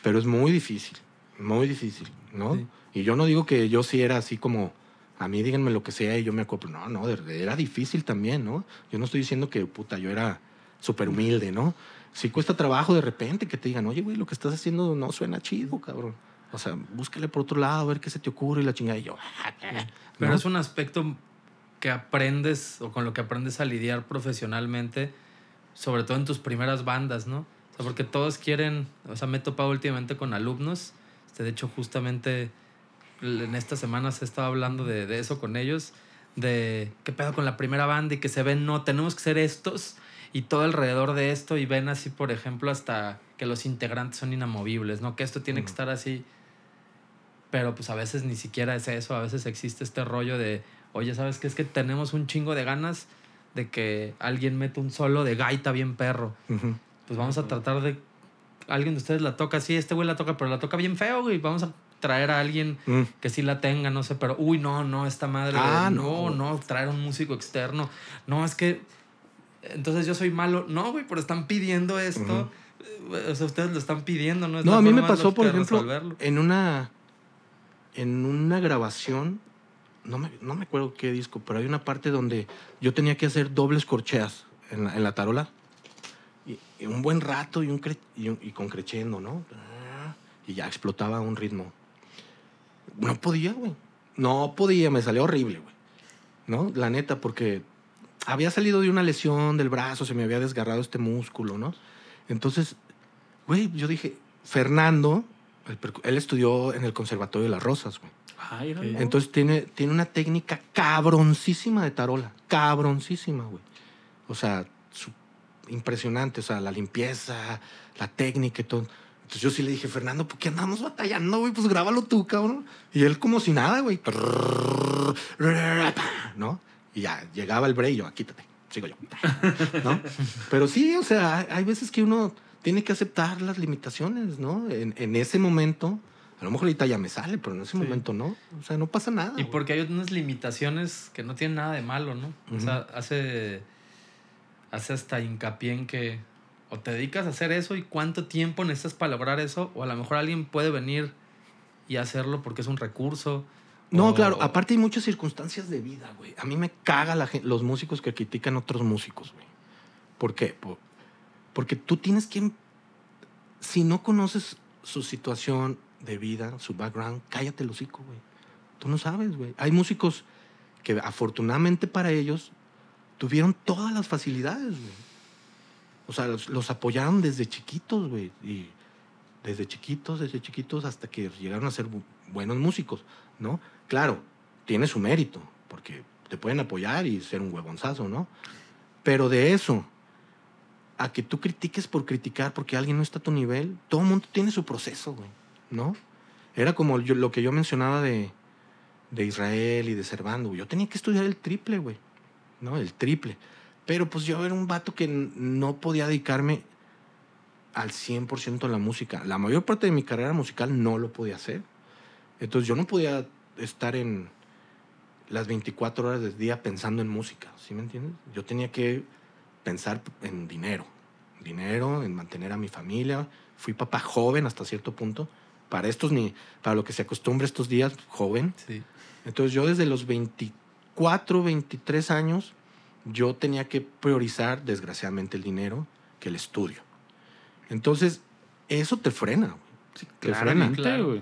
pero es muy difícil, muy difícil, ¿no? Sí. Y yo no digo que yo sí era así como, a mí díganme lo que sea y yo me acoplo. No, no, era difícil también, ¿no? Yo no estoy diciendo que, puta, yo era súper humilde, ¿no? Sí cuesta trabajo de repente que te digan, oye, güey, lo que estás haciendo no suena chido, cabrón. O sea, búscale por otro lado, a ver qué se te ocurre y la chingada. Y yo, "Ah, eh", Pero ¿no? es un aspecto que aprendes o con lo que aprendes a lidiar profesionalmente, sobre todo en tus primeras bandas, ¿no? O sea, porque todos quieren, o sea, me he topado últimamente con alumnos, este, de hecho justamente en estas semanas he estado hablando de, de eso con ellos, de qué pedo con la primera banda y que se ven, no, tenemos que ser estos y todo alrededor de esto y ven así, por ejemplo, hasta que los integrantes son inamovibles, ¿no? Que esto tiene que Ujú. estar así. Pero pues a veces ni siquiera es eso, a veces existe este rollo de, oye, ¿sabes qué? Es que tenemos un chingo de ganas de que alguien meta un solo de gaita bien perro. Pues vamos a tratar de... Alguien de ustedes la toca así, este güey la toca, pero la toca bien feo, güey. Vamos a traer a alguien Mm. que sí la tenga, no sé, pero uy, no, no, esta madre. Ah, no, no. no, traer un músico externo. No, es que. Entonces yo soy malo. No, güey, pero están pidiendo esto. O sea, ustedes lo están pidiendo, ¿no? Es No, a mí me pasó, por ejemplo, resolverlo. en una, en una grabación, no me, no me acuerdo qué disco, pero hay una parte donde yo tenía que hacer dobles corcheas en la, en la tarola. Y, y un buen rato y, un cre- y, un- y con crescendo, ¿no? Y ya explotaba un ritmo. No podía, güey. No podía, me salió horrible, güey. ¿No? La neta, porque había salido de una lesión del brazo, se me había desgarrado este músculo, ¿no? Entonces, güey, yo dije, Fernando, él estudió en el Conservatorio de las Rosas, güey. Ay, no. Entonces tiene, tiene una técnica cabroncísima de tarola. Cabroncísima, güey. O sea, su- impresionante. O sea, la limpieza, la técnica y todo. Entonces yo sí le dije, Fernando, ¿por qué andamos batallando, güey? Pues grábalo tú, cabrón. Y él como si nada, güey. ¿No? Y ya, llegaba el break y yo, "Ah, quítate, sigo yo. ¿No? Pero sí, o sea, hay- veces que uno tiene que aceptar las limitaciones, ¿no? En, en ese momento, a lo mejor ahorita ya me sale, pero en ese Sí. momento no. O sea, no pasa nada. Y güey. porque hay unas limitaciones que no tienen nada de malo, ¿no? O sea, hace, hace hasta hincapié en que o te dedicas a hacer eso y cuánto tiempo necesitas para lograr eso, o a lo mejor alguien puede venir y hacerlo porque es un recurso. No, o- claro, aparte hay muchas circunstancias de vida, güey. A mí me caga la los músicos que critican a otros músicos, güey. ¿Por qué? Por- porque tú tienes que... Si no conoces su situación de vida, su background, cállate el hocico, güey. Tú no sabes, güey. Hay músicos que afortunadamente para ellos tuvieron todas las facilidades, güey. O sea, los, los apoyaron desde chiquitos, güey. Y desde chiquitos, desde chiquitos hasta que llegaron a ser buenos músicos, ¿no? Claro, tiene su mérito, porque te pueden apoyar y ser un huevonzazo, ¿no? Pero de eso a que tú critiques por criticar porque alguien no está a tu nivel, todo el mundo tiene su proceso, güey, ¿no? Era como lo que yo mencionaba de, de Israel y de Servando. Yo tenía que estudiar el triple, güey, ¿no? El triple. Pero pues yo era un vato que no podía dedicarme al 100% a la música. La mayor parte de mi carrera musical no lo podía hacer. Entonces yo no podía estar en las 24 horas del día pensando en música, ¿sí me entiendes? Yo tenía que pensar en dinero, dinero, en mantener a mi familia. Fui papá joven hasta cierto punto. Para estos ni para lo que se acostumbra estos días, joven. Sí. Entonces yo desde los 24, 23 años, yo tenía que priorizar, desgraciadamente, el dinero que el estudio. Entonces, eso te frena. güey. te frena. Claro.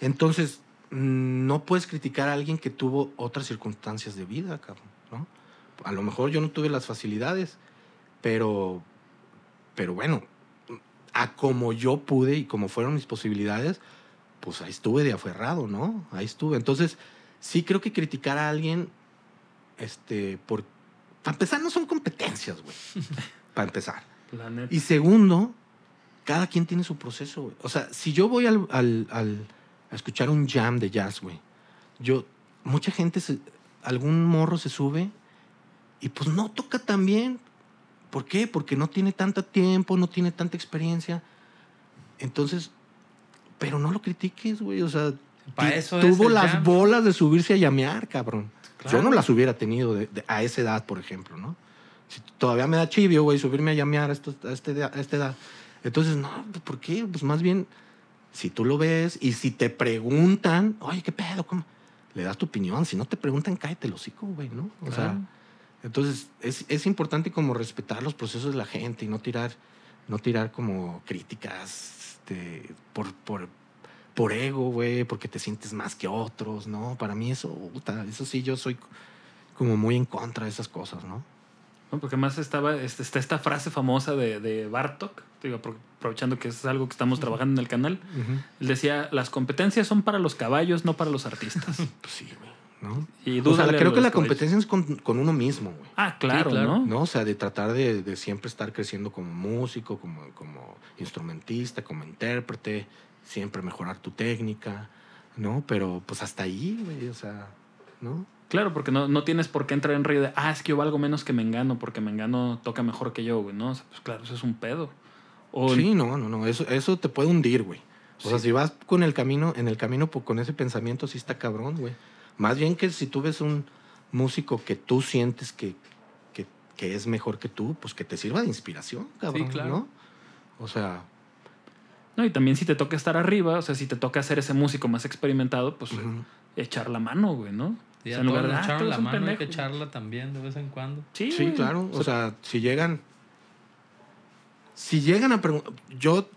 Entonces, mm, no puedes criticar a alguien que tuvo otras circunstancias de vida, cabrón, ¿no? A lo mejor yo no tuve las facilidades, pero, pero bueno, a como yo pude y como fueron mis posibilidades, pues ahí estuve de aferrado, ¿no? Ahí estuve. Entonces, sí creo que criticar a alguien, este, por... Para empezar, no son competencias, güey. Para empezar. Y segundo, cada quien tiene su proceso, güey. O sea, si yo voy al, al- al- a escuchar un jam de jazz, güey, yo, mucha gente, se- algún morro se sube y pues no toca tan bien. ¿Por qué? Porque no tiene tanto tiempo, no tiene tanta experiencia. Entonces, pero no lo critiques, güey. O sea, eso es tuvo las jam. bolas de subirse a llamear, cabrón. Yo Claro. no las hubiera tenido de- de- a esa edad, por ejemplo, ¿no? Si todavía me da chivio, güey, subirme a llamear a, estos- a este a esta edad. Entonces, no, pues, ¿por qué? Pues más bien, si tú lo ves y si te preguntan, oye, ¿qué pedo? ¿Cómo? Le das tu opinión. Si no te preguntan, cállate el hocico, güey, ¿no? O sea, entonces es, es importante como respetar los procesos de la gente y no tirar, no tirar como críticas este, por, por, por ego, güey, porque te sientes más que otros, ¿no? Para mí eso, puta, eso sí, yo soy como muy en contra de esas cosas, ¿no? No, porque más estaba este, está esta frase famosa de, de Bartok, digo, apro- aprovechando que es algo que estamos trabajando en el canal. Él decía, las competencias son para los caballos, no para los artistas. Pues sí, güey, ¿no? Y O sea, creo que la caballos. competencia es con, con uno mismo, güey. Ah, claro, Sí, claro. ¿no? ¿no? O sea, de tratar de, de siempre estar creciendo como músico, como, como instrumentista, como intérprete, siempre mejorar tu técnica, ¿no? Pero pues hasta ahí, güey, o sea, ¿no? Claro, porque no, no tienes por qué entrar en río de, ah, es que yo valgo menos que Mengano, porque Mengano toca mejor que yo, güey, ¿no? O sea, pues claro, eso es un pedo. O Sí, no, no, no, eso, eso te puede hundir, güey. O sea, si vas con el camino, en el camino po- con ese pensamiento, sí está cabrón, güey. Más bien que si tú ves un músico que tú sientes que, que, que es mejor que tú, pues que te sirva de inspiración, cabrón, claro. ¿no? O sea, No, y también si te toca estar arriba, o sea, si te toca ser ese músico más experimentado, pues echar la mano, güey, ¿no? Y O a sea, en lugar de, nos "Ah, echaron tú la mano, hay pendejo". que echarla también de vez en cuando. Sí, Sí, claro. O sea, si llegan. Si llegan a preguntar. Yo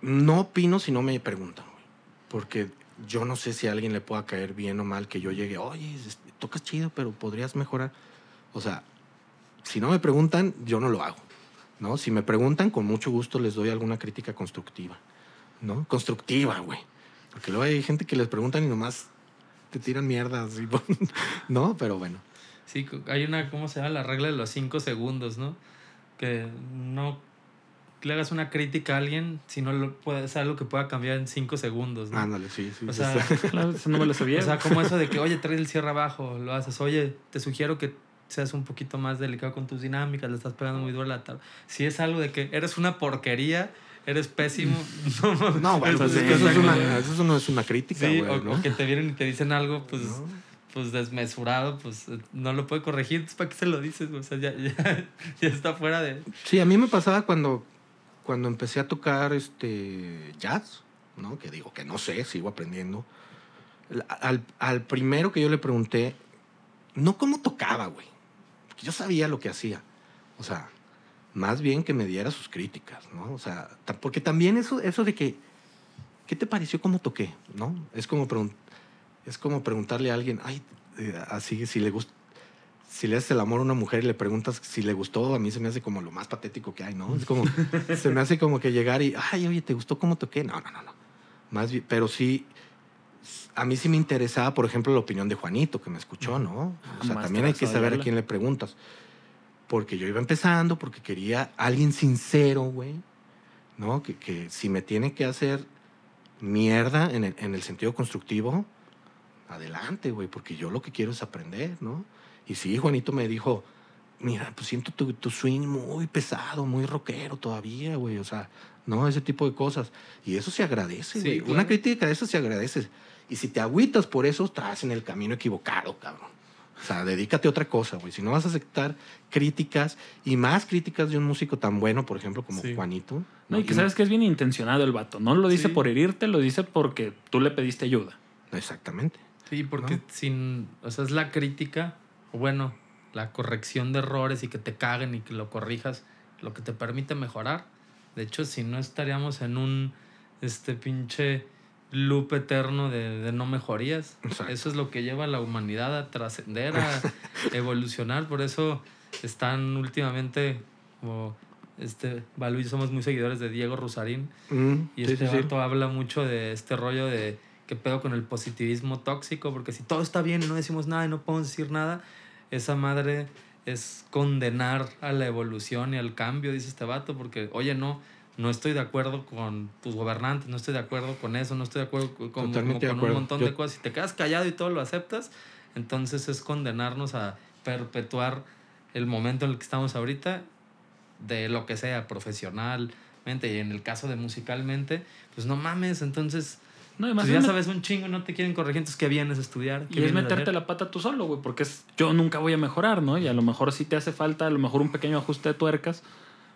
no opino si no me preguntan, güey. Porque yo no sé si a alguien le pueda caer bien o mal que yo llegue, oye, tocas chido, pero podrías mejorar. O sea, si no me preguntan, yo no lo hago. ¿no? Si me preguntan, con mucho gusto les doy alguna crítica constructiva. ¿No? Constructiva, güey. Porque luego hay gente que les preguntan y nomás te tiran mierdas. y- ¿No? Pero bueno. Sí, hay una, ¿cómo se llama? La regla de los cinco segundos, ¿no? Que no le hagas una crítica a alguien si no lo puede, es algo que pueda cambiar en cinco segundos, ¿no? Ándale, sí, sí. O sea. Claro, eso no me lo sabía. O sea, como eso de que, oye, trae el cierre abajo, lo haces. Oye, te sugiero que seas un poquito más delicado con tus dinámicas, le estás pegando muy duro a la tabla. Si es algo de que eres una porquería, eres pésimo. no, No, bueno, pues eso, es una, eso no es una crítica, Sí, güey, o, ¿no? o que te vienen y te dicen algo, pues, ¿No? pues desmesurado, pues no lo puede corregir, entonces ¿para qué se lo dices? O sea, ya, ya, ya está fuera de... Sí, a mí me pasaba cuando, cuando empecé a tocar este jazz, ¿no? Que digo que no sé, sigo aprendiendo. Al, al primero que yo le pregunté, no cómo tocaba, güey. Yo sabía lo que hacía. O sea, más bien que me diera sus críticas, ¿no? O sea, porque también eso, eso de que, ¿qué te pareció cómo toqué? ¿No? Es como, es como preguntarle a alguien, ay, eh, así, si le gusta, si le haces el amor a una mujer y le preguntas si le gustó, a mí se me hace como lo más patético que hay, ¿no? Es como, se me hace como que llegar y, ay, oye, ¿te gustó cómo toqué? No, no, no, no. Más bien, pero sí, a mí sí me interesaba, por ejemplo, la opinión de Juanito, que me escuchó, ¿no? O sea, también hay que saber a quién le preguntas. Porque yo iba empezando, porque quería alguien sincero, güey, ¿no? Que, que, si me tiene que hacer mierda en el, en el sentido constructivo, adelante, güey, porque yo lo que quiero es aprender, ¿no? Y sí, Juanito me dijo, mira, pues siento tu, tu swing muy pesado, muy rockero todavía, güey, o sea, ¿no? Ese tipo de cosas. Y eso se agradece, güey. Una crítica de eso se agradece. Y si te agüitas por eso, estás en el camino equivocado, cabrón. O sea, dedícate a otra cosa, güey. Si no vas a aceptar críticas y más críticas de un músico tan bueno, por ejemplo, como Juanito. No, y que sabes que es bien intencionado el vato. No lo dice por herirte, lo dice porque tú le pediste ayuda. Exactamente. Sí, porque sin. O sea, es la crítica, o bueno, la corrección de errores y que te caguen y que lo corrijas, lo que te permite mejorar. De hecho, si no estaríamos en un. Este pinche loop eterno de, no mejorías. Eso es lo que lleva a la humanidad a trascender, a evolucionar. Por eso están últimamente, como este, Balú y somos muy seguidores de Diego Rosarín. Mm, y este sí, habla mucho de este rollo de qué pedo con el positivismo tóxico, porque si todo está bien y no decimos nada y no podemos decir nada, esa madre es condenar a la evolución y al cambio, dice este vato, porque, oye, no, no estoy de acuerdo con tus gobernantes, no estoy de acuerdo con eso, no estoy de acuerdo con, con, un montón de cosas. Si te quedas callado y todo lo aceptas, entonces es condenarnos a perpetuar el momento en el que estamos ahorita, de lo que sea, profesionalmente y en el caso de musicalmente, pues no mames, entonces... No, además pues ya sabes un chingo y no te quieren corregir, entonces ¿qué vienes a estudiar? y es meterte la pata tú solo, güey, porque es, yo nunca voy a mejorar, ¿no? Y a lo mejor sí te hace falta, a lo mejor un pequeño ajuste de tuercas,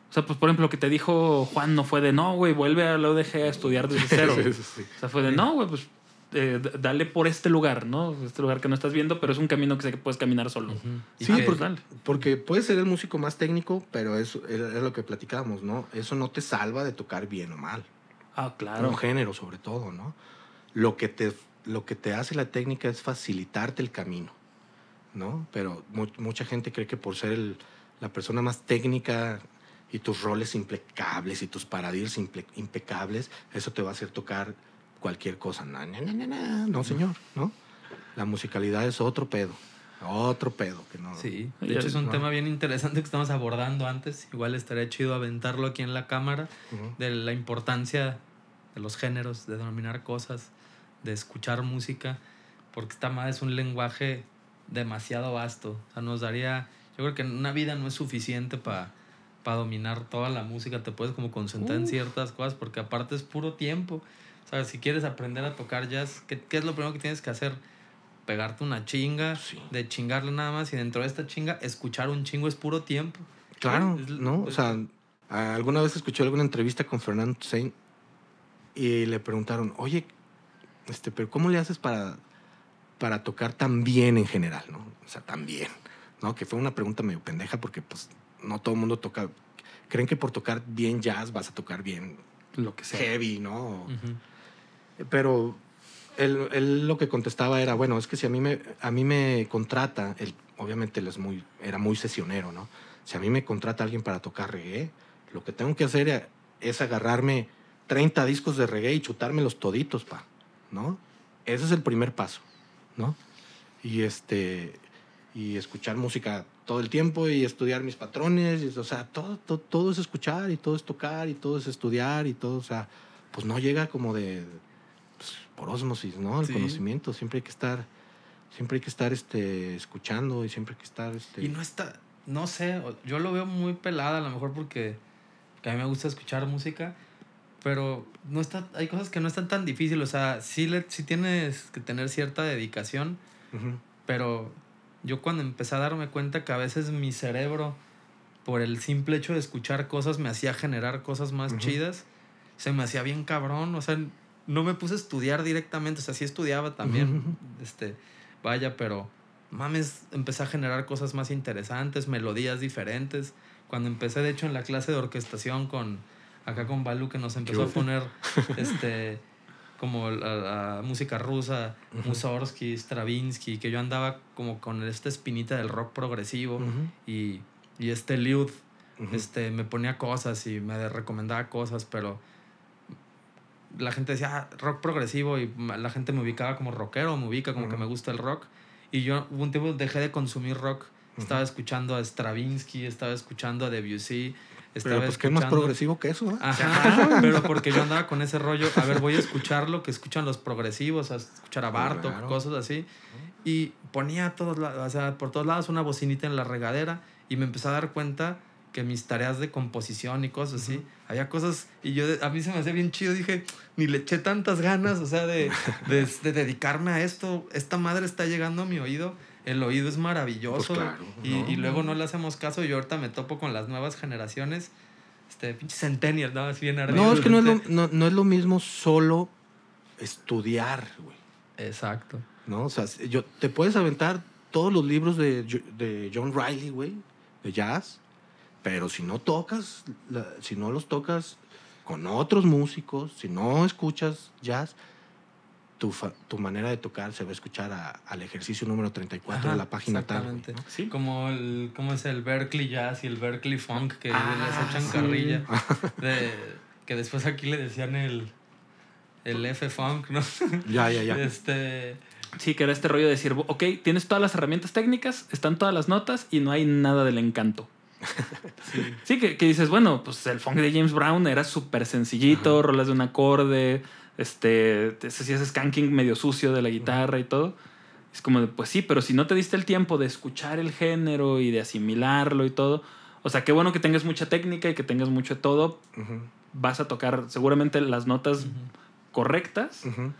o sea, pues por ejemplo, lo que te dijo Juan no fue de no, güey, vuelve a la UDG a estudiar desde cero. O sea, fue de no, güey, pues eh, dale por este lugar, ¿no? Este lugar que no estás viendo, pero es un camino que sé que puedes caminar solo. Sí, porque, porque puedes ser el músico más técnico, pero eso es, lo que platicábamos, ¿no? Eso no te salva de tocar bien o mal. Ah, claro. Un género, sobre todo, ¿no? Lo que te, lo que te hace la técnica es facilitarte el camino, ¿no? Pero mucha gente cree que por ser el, la persona más técnica y tus roles impecables y tus paradigmas impecables, eso te va a hacer tocar cualquier cosa. No, no, señor, ¿no? La musicalidad es otro pedo. Otro pedo que no. Sí, de hecho es un tema bien interesante que estamos abordando antes. Igual estaría chido aventarlo aquí en la cámara de la importancia de los géneros, de denominar cosas, de escuchar música, porque esta madre es un lenguaje demasiado vasto. O sea, nos daría. Yo creo que una vida no es suficiente para para dominar toda la música, te puedes como concentrar en ciertas cosas, porque aparte es puro tiempo. O sea, si quieres aprender a tocar jazz, ¿qué, qué es lo primero que tienes que hacer? Pegarte una chinga, de chingarle nada más, y dentro de esta chinga, escuchar un chingo es puro tiempo. Claro, ¿no? O sea, alguna vez escuché alguna entrevista con Fernando Sain y le preguntaron, oye, este, pero ¿cómo le haces para, para tocar tan bien en general, no? O sea, tan bien, ¿no? Que fue una pregunta medio pendeja porque, pues, no todo el mundo toca. Creen que por tocar bien jazz vas a tocar bien lo que sea. heavy, ¿no? Pero él, lo que contestaba era, bueno, es que si a mí me, a mí me contrata, él, obviamente él es muy, era muy sesionero, ¿no? Si a mí me contrata alguien para tocar reggae, lo que tengo que hacer es agarrarme 30 discos de reggae y chutármelos toditos, pa, ¿no? Ese es el primer paso, ¿no? Y este y escuchar música todo el tiempo y estudiar mis patrones, y, o sea, todo, todo, es escuchar y todo es tocar y todo es estudiar y todo, o sea, pues no llega como de pues, por osmosis, ¿no? El conocimiento, siempre hay que estar siempre hay que estar este escuchando y siempre hay que estar este Y no está no sé, yo lo veo muy pelada a lo mejor porque a mí me gusta escuchar música, pero no está hay cosas que no están tan difíciles, o sea, sí le sí tienes que tener cierta dedicación Pero yo cuando empecé a darme cuenta que a veces mi cerebro, por el simple hecho de escuchar cosas, me hacía generar cosas más chidas, se me hacía bien cabrón. O sea, no me puse a estudiar directamente. O sea, sí estudiaba también. Este, vaya, pero mames, empecé a generar cosas más interesantes, melodías diferentes. Cuando empecé, de hecho, en la clase de orquestación con acá con Balu, que nos empezó a poner este como la, la música rusa, Ujú. Mussorgsky, Stravinsky, que yo andaba como con esta espinita del rock progresivo y, y este Liud este, me ponía cosas y me recomendaba cosas, pero la gente decía "Ah, rock progresivo y la gente me ubicaba como rockero, me ubica como que me gusta el rock. Y yo hubo un tiempo dejé de consumir rock. Estaba escuchando a Stravinsky, estaba escuchando a Debussy. Estaba Pero pues qué más escuchando- progresivo que eso, ¿eh? Ajá, pero porque yo andaba con ese rollo, a ver, voy a escuchar lo que escuchan los progresivos, a escuchar a Bartok, Claro. cosas así. Y ponía a todos lados, o sea, por todos lados una bocinita en la regadera y me empecé a dar cuenta que mis tareas de composición y cosas así, había cosas, y yo, a mí se me hacía bien chido, dije, ni le eché tantas ganas, o sea, de, de, de dedicarme a esto, esta madre está llegando a mi oído, el oído es maravilloso, Pues claro, y, ¿no? y luego no le hacemos caso, y ahorita me topo con las nuevas generaciones, este, pinche centennial, ¿no? Es bien ardido. No, es que no es, lo, no, no es lo mismo solo estudiar, güey. Exacto. ¿No? O sea, yo, te puedes aventar todos los libros de, de John Riley, güey, de jazz, pero si no tocas, la- si no los tocas con otros músicos, si no escuchas jazz, tu, fa- tu manera de tocar se va a escuchar a- al ejercicio número 34 Ajá, de la página tal. ¿no? Sí. Como el, ¿cómo es el Berkeley Jazz y el Berkeley Funk que Ah, les echan sí. carrilla? De, que después aquí le decían el, el F Funk, ¿no? Ya, ya, ya. Este, Sí, que era este rollo de decir, ok, tienes todas las herramientas técnicas, están todas las notas y no hay nada del encanto. sí. Sí, que, que dices, bueno, pues el funk de James Brown era súper sencillito, rolas de un acorde, este, te hacías skanking medio sucio de la guitarra y todo. Es como de, pues sí, pero si no te diste el tiempo de escuchar el género y de asimilarlo y todo, o sea, qué bueno que tengas mucha técnica y que tengas mucho de todo, Ujú, vas a tocar seguramente las notas correctas, ujú.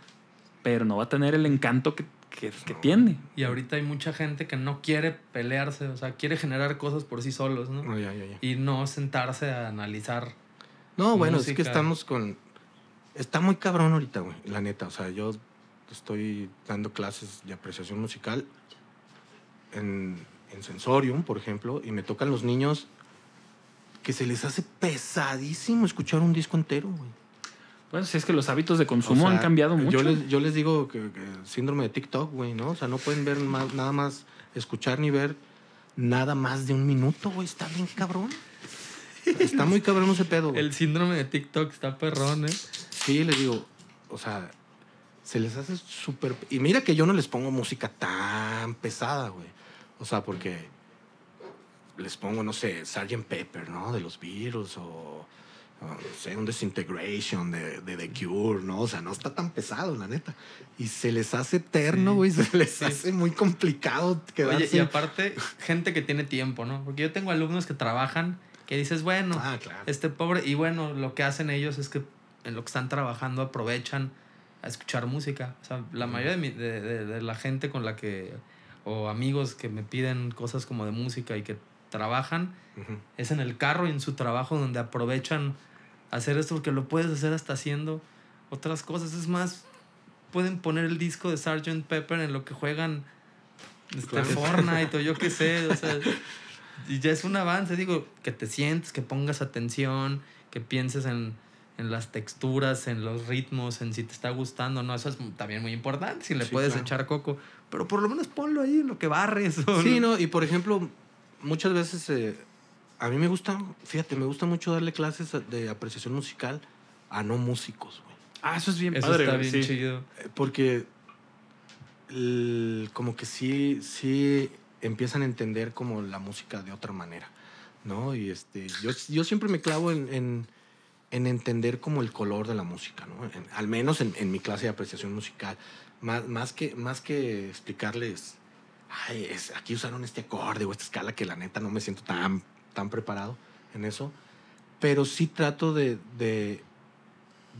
pero no va a tener el encanto que, que, que No. tiene. Y ahorita hay mucha gente que no quiere pelearse, o sea, quiere generar cosas por sí solos, ¿no? No, ya, ya, ya. Y no sentarse a analizar. No, bueno, es que música. estamos con. Está muy cabrón ahorita, güey, la neta. O sea, yo estoy dando clases de apreciación musical en, en Sensorium, por ejemplo, y me tocan los niños que se les hace pesadísimo escuchar un disco entero, güey. Bueno, si es que los hábitos de consumo O sea, han cambiado mucho. Yo les, yo les digo que, que síndrome de TikTok, güey, ¿no? O sea, no pueden ver más, nada más, escuchar ni ver nada más de un minuto, güey. Está bien cabrón. Está muy cabrón ese pedo, güey. El síndrome de TikTok está perrón, ¿eh? Sí, les digo, o sea, se les hace súper... Y mira que yo no les pongo música tan pesada, güey. O sea, porque les pongo, no sé, Sgt. Pepper, ¿no? De los Beatles o, no sé, un Disintegration de, de The Cure, ¿no? O sea, no está tan pesado, la neta. Y se les hace eterno, Sí. güey. Se les Sí. hace muy complicado quedarse... Oye, y aparte, gente que tiene tiempo, ¿no? Porque yo tengo alumnos que trabajan, que dices, bueno, Ah, claro. este pobre, y bueno, lo que hacen ellos es que en lo que están trabajando aprovechan a escuchar música. O sea, la mayoría de, mi- de, de- de la gente con la que, o amigos que me piden cosas como de música y que trabajan, es en el carro y en su trabajo donde aprovechan hacer esto porque lo puedes hacer hasta haciendo otras cosas. Es más, pueden poner el disco de Sgt. Pepper en lo que juegan este. Fortnite o yo qué sé. O sea, y ya es un avance. Digo, que te sientes, que pongas atención, que pienses en, en las texturas, en los ritmos, en si te está gustando. No, eso es también muy importante. Si le Sí, puedes claro. echar coco. Pero por lo menos ponlo ahí en lo que barres. o- Sí, no, y por ejemplo, muchas veces eh, a mí me gusta, fíjate, me gusta mucho darle clases de apreciación musical a no músicos, güey. Ah, eso es bien Eso padre. está bien sí. chido. Eh, Porque el- como que sí, sí empiezan a entender como la música de otra manera, ¿no? Y este, yo, yo siempre me clavo en, en, en entender como el color de la música, ¿no? En- al menos en, en mi clase de apreciación musical. Más, más, que, más que explicarles, ay, es, aquí usaron este acorde o esta escala que la neta no me siento tan, tan preparado en eso, pero sí trato de, de,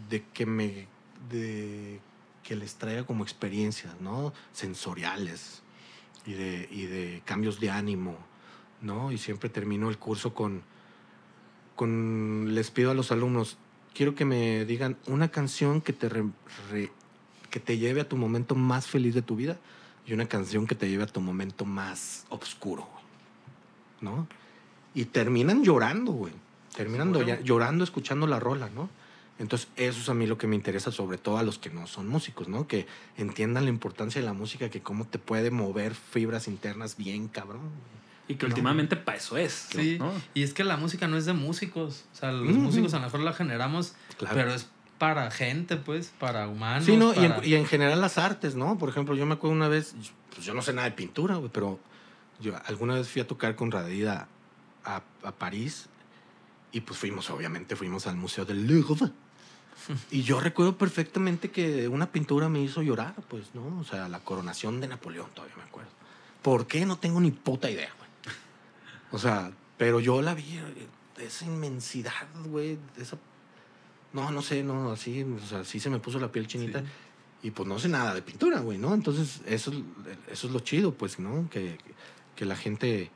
de que me de que les traiga como experiencias, ¿no? Sensoriales. y de, y de cambios de ánimo, ¿no? Y siempre termino el curso con, con, les pido a los alumnos, quiero que me digan una canción que te, re- re- que te lleve a tu momento más feliz de tu vida y una canción que te lleve a tu momento más oscuro, ¿no? Y terminan llorando, güey. Terminan doya- llorando escuchando la rola, ¿no? Entonces, eso es a mí lo que me interesa, sobre todo a los que no son músicos, ¿no? Que entiendan la importancia de la música, que cómo te puede mover fibras internas bien, cabrón. Y que No. últimamente para eso es. Sí, ¿no? y es que la música no es de músicos. O sea, los músicos a lo mejor la generamos, Claro. pero es para gente, pues, para humanos. Sí, ¿no? Y en, para- y en general las artes, ¿no? Por ejemplo, yo me acuerdo una vez, pues yo no sé nada de pintura, güey, pero yo alguna vez fui a tocar con Radida a, a París y pues fuimos, obviamente, fuimos al Museo del Louvre. Y yo recuerdo perfectamente que una pintura me hizo llorar, pues, ¿no? O sea, la coronación de Napoleón, todavía me acuerdo. ¿Por qué? No tengo ni puta idea, güey. O sea, pero yo la vi, eh, esa inmensidad, güey, esa... No, no sé, no, así, o sea, sí se me puso la piel chinita. Sí. Y pues no sé nada de pintura, güey, ¿no? Entonces, eso, es- eso es lo chido, pues, ¿no? Que, que la gente,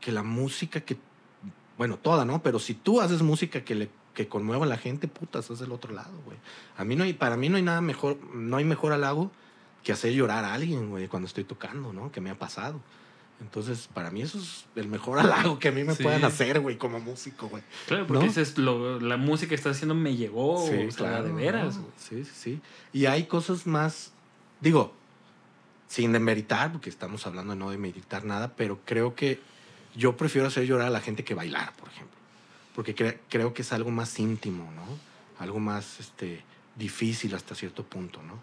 que la música que, bueno, toda, ¿no? Pero si tú haces música que le que conmueva a la gente, putas, es del otro lado, güey. A mí no hay, para mí no hay nada mejor, no hay mejor halago que hacer llorar a alguien, güey, cuando estoy tocando, ¿no? Que me ha pasado. Entonces, para mí eso es el mejor halago que a mí me Sí. puedan hacer, güey, como músico, güey. Claro, porque ¿No? dices, lo- la música que estás haciendo me llegó, Sí, o sea, claro, de veras. ¿no? güey. Sí, sí, sí. Y hay cosas más, digo, sin demeritar, porque estamos hablando de no demeritar nada, pero creo que yo prefiero hacer llorar a la gente que bailar, por ejemplo. Porque cre- creo que es algo más íntimo, ¿no? Algo más este, difícil hasta cierto punto, ¿no?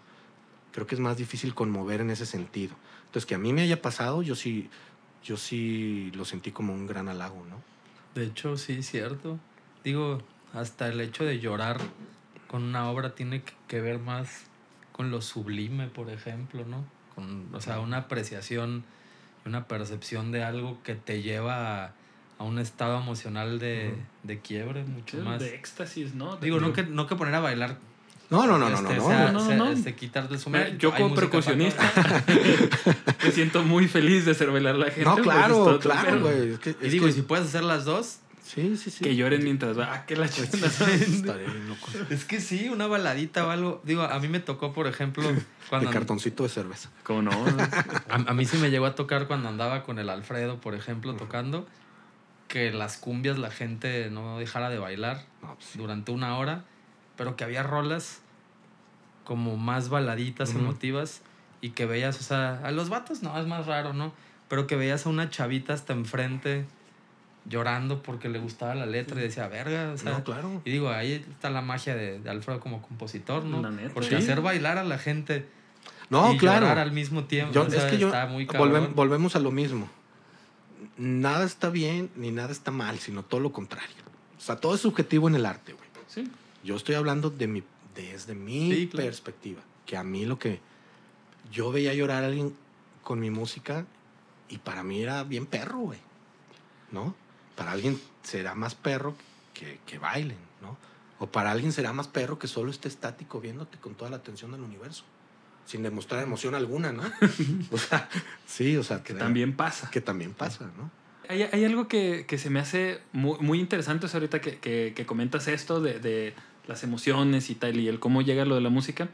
Creo que es más difícil conmover en ese sentido. Entonces, que a mí me haya pasado, yo sí, yo sí lo sentí como un gran halago, ¿no? De hecho, sí, cierto. Digo, hasta el hecho de llorar con una obra tiene que- ver más con lo sublime, por ejemplo, ¿no? Con, o sea, una apreciación y una percepción de algo que te lleva a, a un estado emocional de, de quiebre mucho más. De éxtasis, ¿no? Digo, no que, no que poner a bailar. No, no, no, no, no. este, no, sea- no, sea- no. este, quitarte su Mira, mérito. yo Hay como percusionista me siento muy feliz de hacer bailar a la gente. No, pues, claro, claro, güey. Es que. Y es digo, que- y si puedes hacer las dos, Sí, sí, sí. Que lloren mientras va. Ah, que la bien loco. es que sí, una baladita o algo. Digo, a mí me tocó, por ejemplo, cuando... De cartoncito de cerveza. ¿Cómo no? A, a mí sí me llegó a tocar cuando andaba con el Alfredo, por ejemplo, tocando, que las cumbias la gente no dejara de bailar No, pues, sí. durante una hora, pero que había rolas como más baladitas, emotivas, y que veías, o sea, a los vatos no, es más raro, ¿no? Pero que veías a una chavita hasta enfrente llorando porque le gustaba la letra y decía, verga, o sea... no, claro. Y digo, ahí está la magia de, de Alfredo como compositor, ¿no? Porque Sí. hacer bailar a la gente No, y claro. llorar al mismo tiempo. Yo- o sea, es que yo está muy cabrón. volvemos a lo mismo. Nada está bien ni nada está mal, sino todo lo contrario. O sea, todo es subjetivo en el arte, güey. Sí. Yo estoy hablando de mi, desde mi Sí, claro. perspectiva. Que a mí lo que. Yo veía llorar a alguien con mi música y para mí era bien perro, güey. ¿No? Para alguien será más perro que, que bailen, ¿no? O para alguien será más perro que solo esté estático viéndote con toda la atención del universo. Sin demostrar emoción alguna, ¿no? o sea, sí, o sea, Que también pasa. Que también pasa, ¿no? Hay, hay algo que, que se me hace muy, muy interesante o sea, ahorita que, que- que comentas esto de, de las emociones y tal y el cómo llega lo de la música.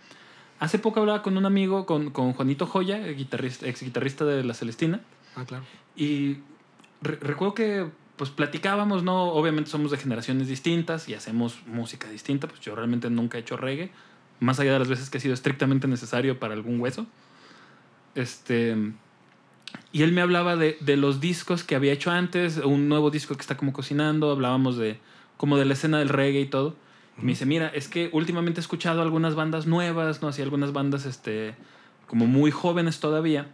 Hace poco hablaba con un amigo, con, con Juanito Joya, guitarrista, ex guitarrista de La Celestina, Ah, claro. y re- recuerdo que pues platicábamos, ¿no? Obviamente somos de generaciones distintas y hacemos música distinta, pues yo realmente nunca he hecho reggae, más allá de las veces que ha sido estrictamente necesario para algún hueso. Este... Y él me hablaba de, de los discos que había hecho antes, un nuevo disco que está como cocinando, hablábamos de como de la escena del reggae y todo. Me dice, mira, es que últimamente he escuchado algunas bandas nuevas, ¿no? Así algunas bandas, este, como muy jóvenes todavía.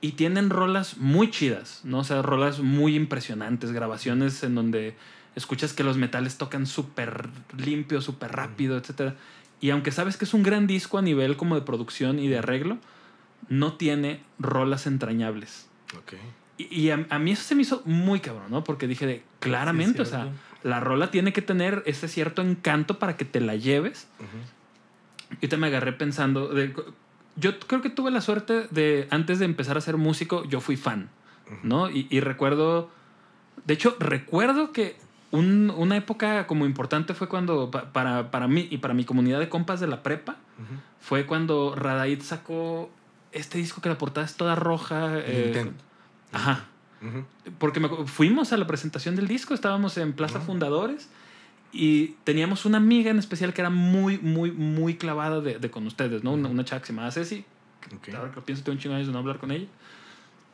Y tienen rolas muy chidas, ¿no? O sea, rolas muy impresionantes, grabaciones en donde escuchas que los metales tocan súper limpio, súper rápido, etc. Y aunque sabes que es un gran disco a nivel como de producción y de arreglo, no tiene rolas entrañables. Ok. Y, y a, a mí eso se me hizo muy cabrón, ¿no? Porque dije de, claramente, o sea, la rola tiene que tener ese cierto encanto para que te la lleves. Ujú. Y te me agarré pensando, de, yo creo que tuve la suerte de, antes de empezar a ser músico, yo fui fan, ¿no? Y, y recuerdo, de hecho, recuerdo que un- una época como importante fue cuando, pa- para, para mí y para mi comunidad de compas de la prepa, fue cuando Radaid sacó este disco que la portada es toda roja. eh, Intent. Porque me fuimos a la presentación del disco, estábamos en Plaza Ah. Fundadores y teníamos una amiga en especial que era muy, muy, muy clavada de, de con ustedes, ¿no? Una, una chava que se llamaba Ceci. Ok. Ahora que lo pienso, tengo un chingo de años de no hablar con ella.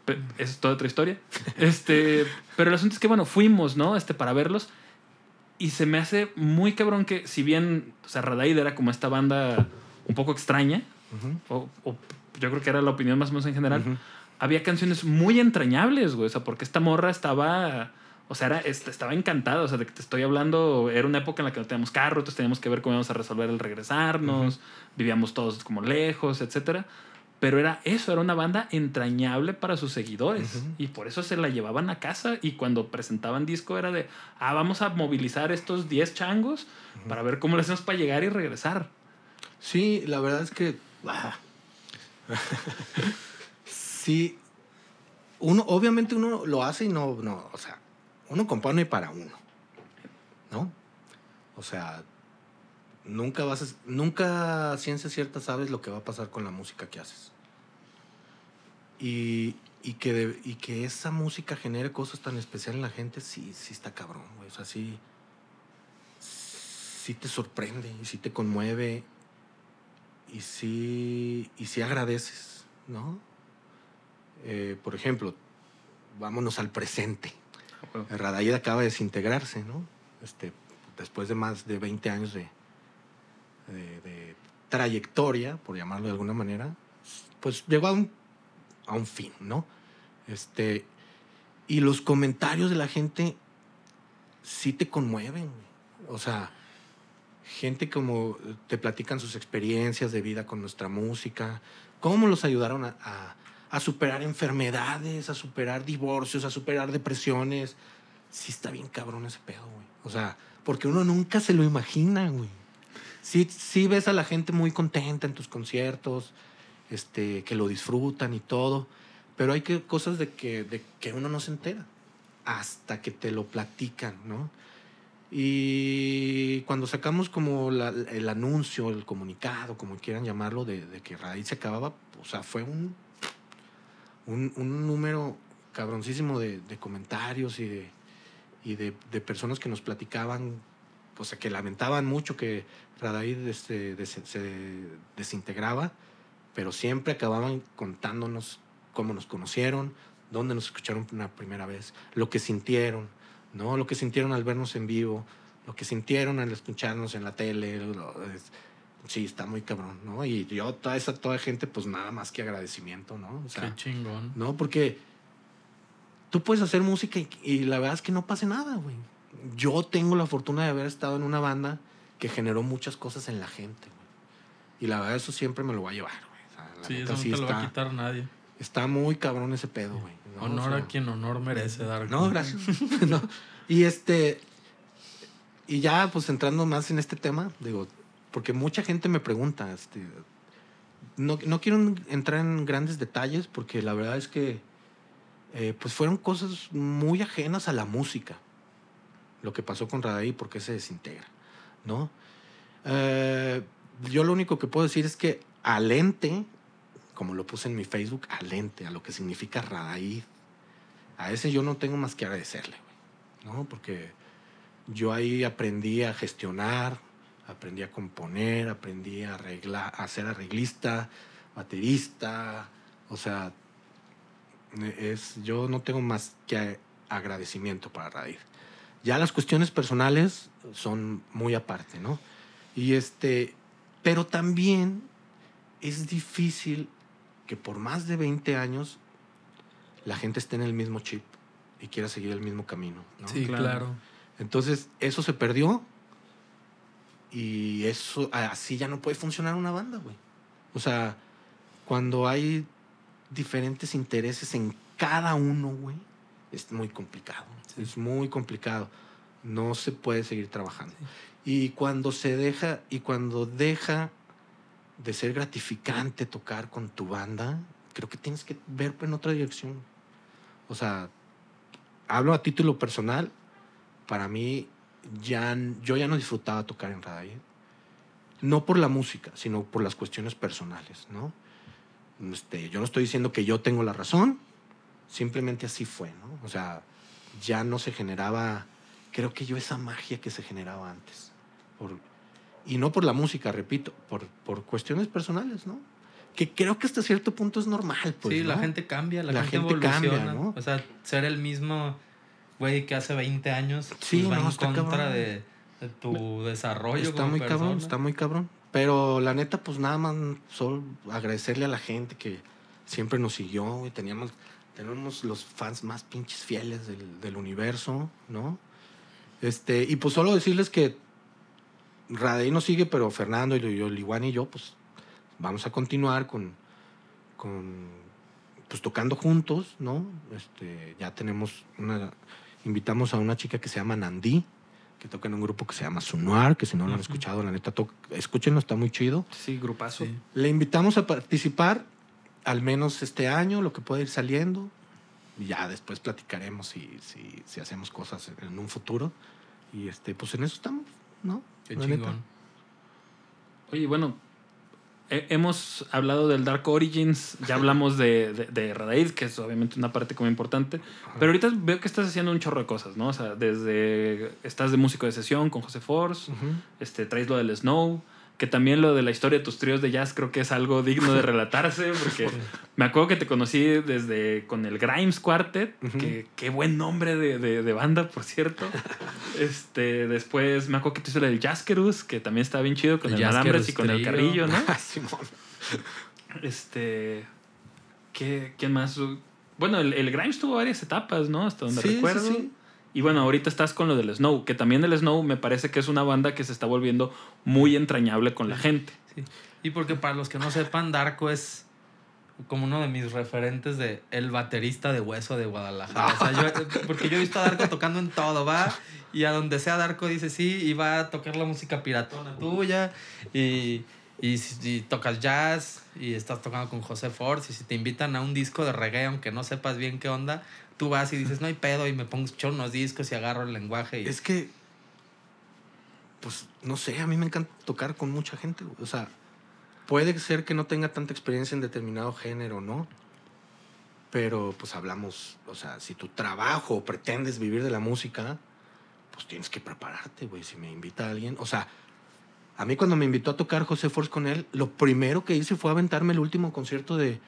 Pe- esa es toda otra historia. este, pero el asunto es que, bueno, fuimos, ¿no? Este, para verlos. Y se me hace muy cabrón que, si bien, o sea, Radaid era como esta banda un poco extraña, Ujú. o, o yo creo que era la opinión más o menos en general, Ujú. Había canciones muy entrañables, güey. O sea, porque esta morra estaba. O sea, era, est- estaba encantada. O sea, de que te estoy hablando. Era una época en la que no teníamos carro, entonces teníamos que ver cómo íbamos a resolver el regresarnos. Vivíamos todos como lejos, etcétera. Pero era eso, era una banda entrañable para sus seguidores. Y por eso se la llevaban a casa. Y cuando presentaban disco era de, ah, vamos a movilizar estos 10 changos para ver cómo le hacemos para llegar y regresar. Sí, la verdad es que. sí. Uno, obviamente uno lo hace y no, no, o sea, uno compone para uno. ¿No? O sea, nunca vas a, nunca ciencia cierta sabes lo que va a pasar con la música que haces. Y, y que, y que esa música genere cosas tan especiales en la gente, sí, sí está cabrón, güey. O sea, sí, sí te sorprende y sí te conmueve y sí, y sí agradeces, ¿no? Eh, por ejemplo, vámonos al presente. Radayed acaba de desintegrarse, ¿no? Este, después de más de 20 años de, de- de trayectoria, por llamarlo de alguna manera, pues llegó a un, a un fin, ¿no? Este, y los comentarios de la gente sí te conmueven. O sea, gente como te platican sus experiencias de vida con nuestra música, cómo los ayudaron a, a- a superar enfermedades, a superar divorcios, a superar depresiones. Sí está bien cabrón ese pedo, güey. O sea, porque uno nunca se lo imagina, güey. Sí, sí ves a la gente muy contenta en tus conciertos, este, que lo disfrutan y todo, pero hay que, cosas de que, de que uno no se entera hasta que te lo platican, ¿no? Y cuando sacamos como la- el anuncio, el comunicado, como quieran llamarlo, de, de que Raíz se acababa, o sea, fue un, un, un número cabroncísimo de, de comentarios y, de, y de, de personas que nos platicaban, o sea, que lamentaban mucho que Radaid este, se desintegraba, pero siempre acababan contándonos cómo nos conocieron, dónde nos escucharon una primera vez, lo que sintieron, ¿no? Lo que sintieron al vernos en vivo, lo que sintieron al escucharnos en la tele. Sí, está muy cabrón, ¿no? Y yo, toda esa toda gente, pues nada más que agradecimiento, ¿no? O sea, Qué chingón. ¿no? Porque tú puedes hacer música y, y la verdad es que no pase nada, güey. Yo tengo la fortuna de haber estado en una banda que generó muchas cosas en la gente, güey. Y la verdad eso siempre me lo va a llevar, güey. O sea, la Sí, neta eso no sí te lo va a quitar nadie. está muy cabrón ese pedo, güey. ¿no? honor O sea, a quien honor merece dar. no, gracias. No. Y este. Y ya, pues entrando más en este tema, digo, porque mucha gente me pregunta, este. No, no quiero entrar en grandes detalles porque la verdad es que eh, pues fueron cosas muy ajenas a la música. Lo que pasó con Radaí, por qué se desintegra, ¿no? Eh, yo lo único que puedo decir es que alente, como lo puse en mi Facebook, alente, a lo que significa Radaí, a ese yo no tengo más que agradecerle, ¿no? Porque yo ahí aprendí a gestionar, aprendí a componer, aprendí a, arreglar, a ser arreglista, baterista, o sea, es, yo no tengo más que agradecimiento para Raíz. Ya las cuestiones personales son muy aparte, ¿no? Y este, pero también es difícil que por más de 20 años la gente esté en el mismo chip y quiera seguir el mismo camino. ¿no? Sí, Claro. claro. Entonces, eso se perdió y eso así ya no puede funcionar una banda, güey. O sea, cuando hay diferentes intereses en cada uno, güey, es muy complicado. Es muy complicado. No se puede seguir trabajando. Y cuando se deja, y cuando deja de ser gratificante tocar con tu banda, creo que tienes que ver en otra dirección. O sea, hablo a título personal, para mí ya, yo ya no disfrutaba tocar en radio. No por la música, sino por las cuestiones personales, ¿no? Este, yo no estoy diciendo que yo tengo la razón, simplemente así fue, ¿no? O sea, ya no se generaba, creo que yo esa magia que se generaba antes. Por, y no por la música, repito, por, por cuestiones personales, ¿no? Que creo que hasta cierto punto es normal, pues. Sí, la ¿no? gente cambia, la, La gente, gente cambia, evoluciona. ¿no? O sea, ser el mismo güey que hace 20 años Sí, pues, va no, en está contra cabrón. de, de tu desarrollo Está como muy cabrón, está muy cabrón. Pero la neta, pues nada más solo agradecerle a la gente que siempre nos siguió, y teníamos, tenemos los fans más pinches fieles del, del universo, ¿no? Este, y pues solo decirles que Radey nos sigue, pero Fernando y yo, Liguan y yo, pues vamos a continuar con, con pues tocando juntos, ¿no? Este, ya tenemos una, invitamos a una chica que se llama Nandí, que toca en un grupo que se llama Sunuar, que si no lo han escuchado, la neta, to- escúchenlo, está muy chido. Sí, grupazo. Sí. Le invitamos a participar al menos este año, lo que puede ir saliendo. Y ya después platicaremos si, si, si hacemos cosas en un futuro. Y este, pues en eso estamos, ¿no? Qué La neta. chingón. Oye, bueno, hemos hablado del Dark Origins, ya hablamos de, de, de Radaid, que es obviamente una parte como importante, pero ahorita veo que estás haciendo un chorro de cosas, ¿no? O sea, desde estás de músico de sesión con José Force, este, traes lo del Snow, que también lo de la historia de tus tríos de jazz creo que es algo digno de relatarse, porque me acuerdo que te conocí desde con el Grimes Quartet, que qué buen nombre de, de- de banda, por cierto. este, después me acuerdo que te hizo el Jaskerus, que también estaba bien chido con El el, Alambres y con el. Carrillo, ¿no? Simón. Este, ¿qué, ¿quién más? Bueno, el, el Grimes tuvo varias etapas, ¿no? Hasta donde Sí, sí, recuerdo. sí. Y bueno, ahorita estás con lo del Snow, que también el Snow me parece que es una banda que se está volviendo muy entrañable con la gente. Sí. Y porque para los que no sepan, Darko es como uno de mis referentes de el baterista de hueso de Guadalajara. O sea, yo- porque yo he visto a Darko tocando en todo, va y a donde sea Darko dice sí y va a tocar la música piratona tuya y, y, tocas jazz y estás tocando con José Force y si te invitan a un disco de reggae aunque no sepas bien qué onda, tú vas y dices no hay pedo y me pongo a escuchar unos discos y agarro el lenguaje Es que, pues, no sé, a mí me encanta tocar con mucha gente. O sea, puede ser que no tenga tanta experiencia en determinado género, ¿no? Pero, pues, hablamos, o sea, si tu trabajo pretendes vivir de la música, pues tienes que prepararte, güey. Si me invita alguien, o sea, a mí cuando me invitó a tocar José Force con él, lo primero que hice fue aventarme el último concierto de,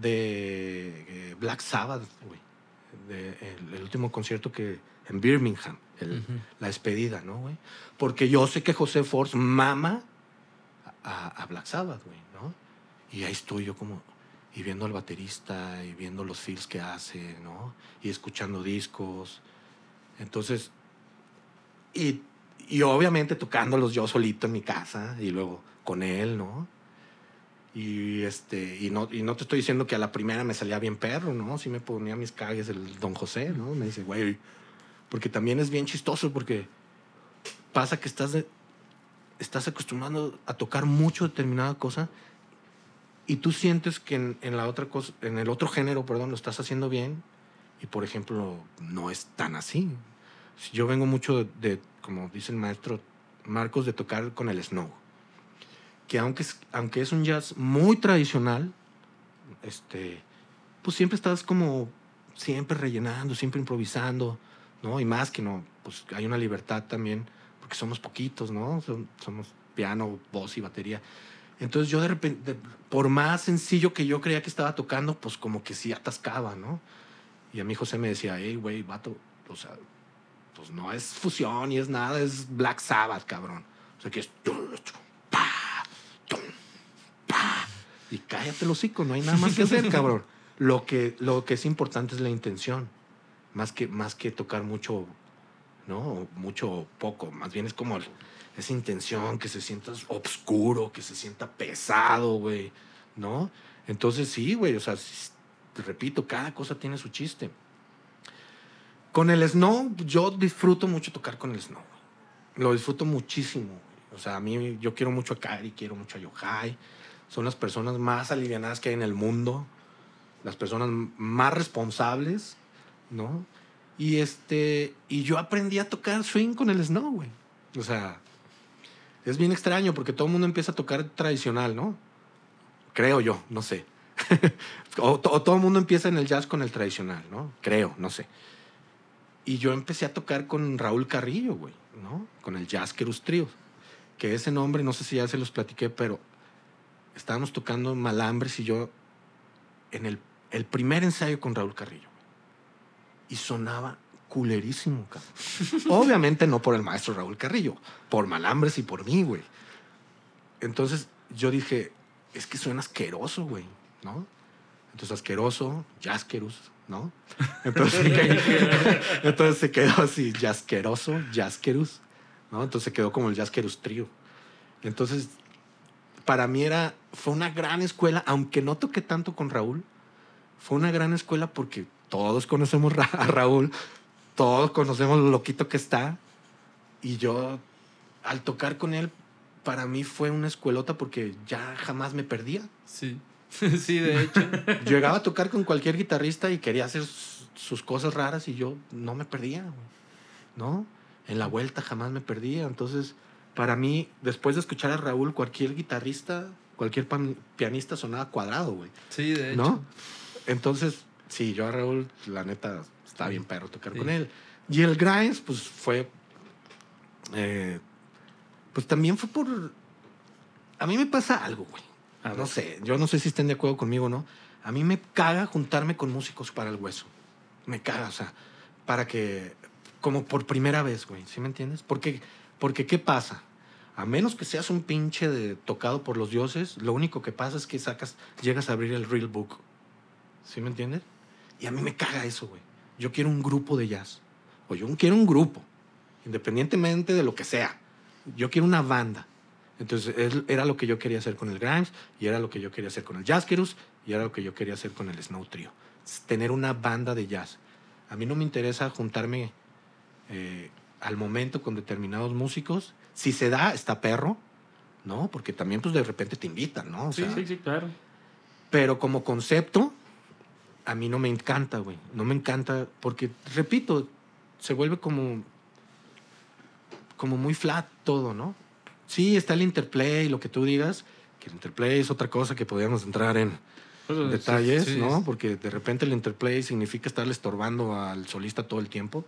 de eh, Black Sabbath, güey. De- el, el último concierto que en Birmingham, el- Ujú. la despedida, ¿no, güey? Porque yo sé que José Force mama a, a Black Sabbath, güey, ¿no? Y ahí estoy yo como, y viendo al baterista, y viendo los feels que hace, ¿no? Y escuchando discos. Entonces, y, y obviamente tocándolos yo solito en mi casa, y luego con él, ¿no? Y, este, y, no, y no te estoy diciendo que a la primera me salía bien perro, ¿no? Sí me ponía mis cagues el don José, ¿no? Me dice, güey, porque también es bien chistoso porque pasa que estás, estás acostumbrado a tocar mucho determinada cosa y tú sientes que en, en la otra cosa, en el otro género, perdón, lo estás haciendo bien y por ejemplo no es tan así. Yo vengo mucho de, de, como dice el maestro Marcos, de tocar con el snow, que aunque es, aunque es un jazz muy tradicional, este, pues siempre estás como siempre rellenando, siempre improvisando, ¿no? Y más que no, pues hay una libertad también, porque somos poquitos, ¿no? Som- Somos piano, voz y batería. Entonces yo de repente, de- por más sencillo que yo creía que estaba tocando, pues como que sí atascaba, ¿no? Y a mí José me decía, hey, güey, vato, o sea, pues no es fusión ni es nada, es Black Sabbath, cabrón. O sea, que es... pa, tum, pa, Y cállate el hocico, no hay nada más que hacer, cabrón. Lo que, lo que es importante es la intención, más que, más que tocar mucho, ¿no? Mucho o poco, más bien es como esa intención, que se sienta oscuro, que se sienta pesado, güey, ¿no? Entonces sí, güey, o sea, repito, cada cosa tiene su chiste. Con el snow, yo disfruto mucho tocar con el snow. Lo disfruto muchísimo. O sea, a mí, yo quiero mucho a Kari, quiero mucho a Yohai. Son las personas más alivianadas que hay en el mundo, las personas más responsables, ¿no? Y este, y yo aprendí a tocar swing con el snow, güey. O sea, es bien extraño porque todo el mundo empieza a tocar tradicional, ¿no? Creo yo, no sé. o, todo el mundo empieza en el jazz con el tradicional, ¿no? Creo, no sé. Y yo empecé a tocar con Raúl Carrillo, güey, ¿no? Con el Jazz Kerus Trio. Que ese nombre, no sé si ya se los platiqué, pero estábamos tocando Malambres y yo en el, el primer ensayo con Raúl Carrillo. Y sonaba culerísimo, cabrón. Obviamente no por el maestro Raúl Carrillo, por Malambres y por mí, güey. Entonces yo dije, es que suena asqueroso, güey, ¿no? Entonces asqueroso, Jaskerus, ¿no? Entonces, entonces se quedó así, Jasqueroso, Jaskerus, ¿no? Entonces se quedó como el Jaskerus Trio. Entonces, para mí era, fue una gran escuela, aunque no toqué tanto con Raúl, fue una gran escuela porque todos conocemos a Raúl, todos conocemos lo loquito que está, y yo, al tocar con él, para mí fue una escuelota porque ya jamás me perdía. Sí. sí, de hecho. Llegaba a tocar con cualquier guitarrista y quería hacer sus cosas raras y yo no me perdía, ¿no? En la vuelta jamás me perdía. Entonces, para mí, después de escuchar a Raúl, cualquier guitarrista, cualquier pianista sonaba cuadrado, güey. Sí, de hecho. ¿No? Entonces, sí, yo a Raúl, la neta, está bien perro tocar con él. Y el Grimes, pues fue. Eh, pues también fue por. A mí me pasa algo, güey no sé, yo no sé si estén de acuerdo conmigo o no. A mí me caga juntarme con músicos para el hueso. Me caga, o sea, para que, como por primera vez, güey, ¿sí me entiendes? Porque, porque ¿qué pasa? A menos que seas un pinche de tocado por los dioses, lo único que pasa es que sacas, llegas a abrir el real book. ¿Sí me entiendes? Y a mí me caga eso, güey. Yo quiero un grupo de jazz. O yo quiero un grupo, independientemente de lo que sea. Yo quiero una banda. Entonces era lo que yo quería hacer con el Grimes y era lo que yo quería hacer con el Jazzkerus y era lo que yo quería hacer con el Snow Trio. Tener una banda de jazz. A mí no me interesa juntarme eh, al momento con determinados músicos. Si se da, está perro, ¿no? Porque también pues de repente te invitan, ¿no? sí, sí, sí, claro. Pero como concepto, a mí no me encanta, güey. No me encanta porque, repito, se vuelve como, como muy flat todo, ¿no? Sí, está el interplay, lo que tú digas, que el interplay es otra cosa que podríamos entrar en pues, detalles, ¿no? Porque de repente el interplay significa estarle estorbando al solista todo el tiempo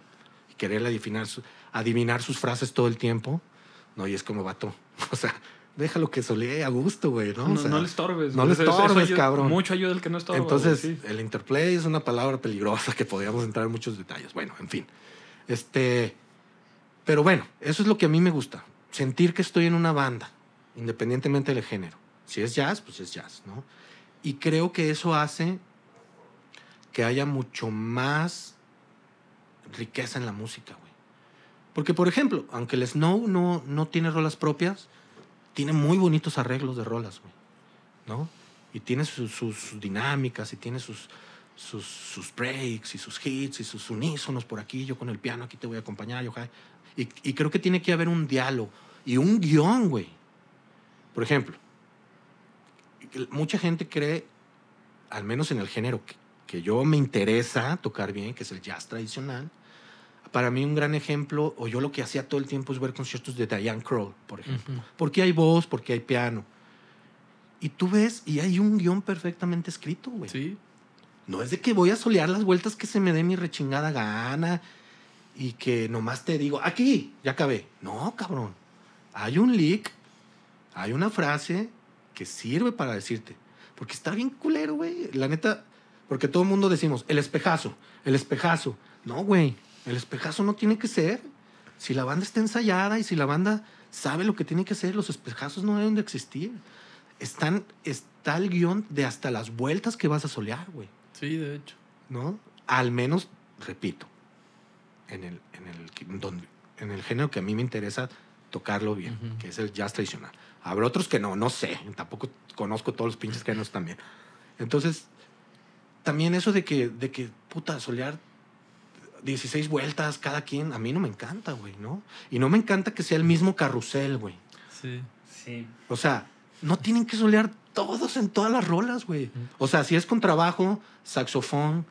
y quererle adivinar, adivinar sus frases todo el tiempo, ¿no? Y es como vato, o sea, déjalo que solee a gusto, güey, ¿no? No, le estorbes. No le estorbes, cabrón. Mucho ayuda el que no estorba. Entonces, el interplay es una palabra peligrosa que podríamos entrar en muchos detalles. Bueno, en fin. Este, pero bueno, eso es lo que a mí me gusta sentir que estoy en una banda, independientemente del género. Si es jazz, pues es jazz, ¿no? Y creo que eso hace que haya mucho más riqueza en la música, güey. Porque, por ejemplo, aunque el Snow no, no tiene rolas propias, tiene muy bonitos arreglos de rolas, güey, ¿no? Y tiene sus, dinámicas y tiene sus, sus, sus, breaks y sus hits y sus unísonos por aquí, yo con el piano aquí te voy a acompañar, yo, y, y creo que tiene que haber un diálogo, y un guion, güey. Por ejemplo, mucha gente cree, al menos en el género que, yo me interesa tocar bien, que es el jazz tradicional, para mí un gran ejemplo, o yo lo que hacía todo el tiempo es ver conciertos de Diane Kroll, por ejemplo. Porque hay voz, porque hay piano. Y tú ves, y hay un guion perfectamente escrito, güey. Sí. No es de que voy a solear las vueltas que se me dé mi rechingada gana y que nomás te digo, aquí, ya acabé. No, cabrón hay un leak, hay una frase que sirve para decirte. Porque está bien culero, güey. La neta, porque todo el mundo decimos, el espejazo, el espejazo. No, güey, el espejazo no tiene que ser. Si la banda está ensayada y si la banda sabe lo que tiene que hacer, los espejazos no deben de existir. Están, está el guion de hasta las vueltas que vas a solear, güey. Sí, de hecho. ¿No? Al menos, repito, en el, en el, donde, en el género que a mí me interesa, tocarlo bien, que es el jazz tradicional. Habrá otros que no, no sé, tampoco conozco todos los pinches géneros también. Entonces, también eso de que, de que, puta, solear 16 vueltas cada quien, a mí no me encanta, güey, ¿no? Y no me encanta que sea el mismo carrusel, güey. Sí. Sí. O sea, no tienen que solear todos en todas las rolas, güey. O sea, si es con trabajo, saxofón,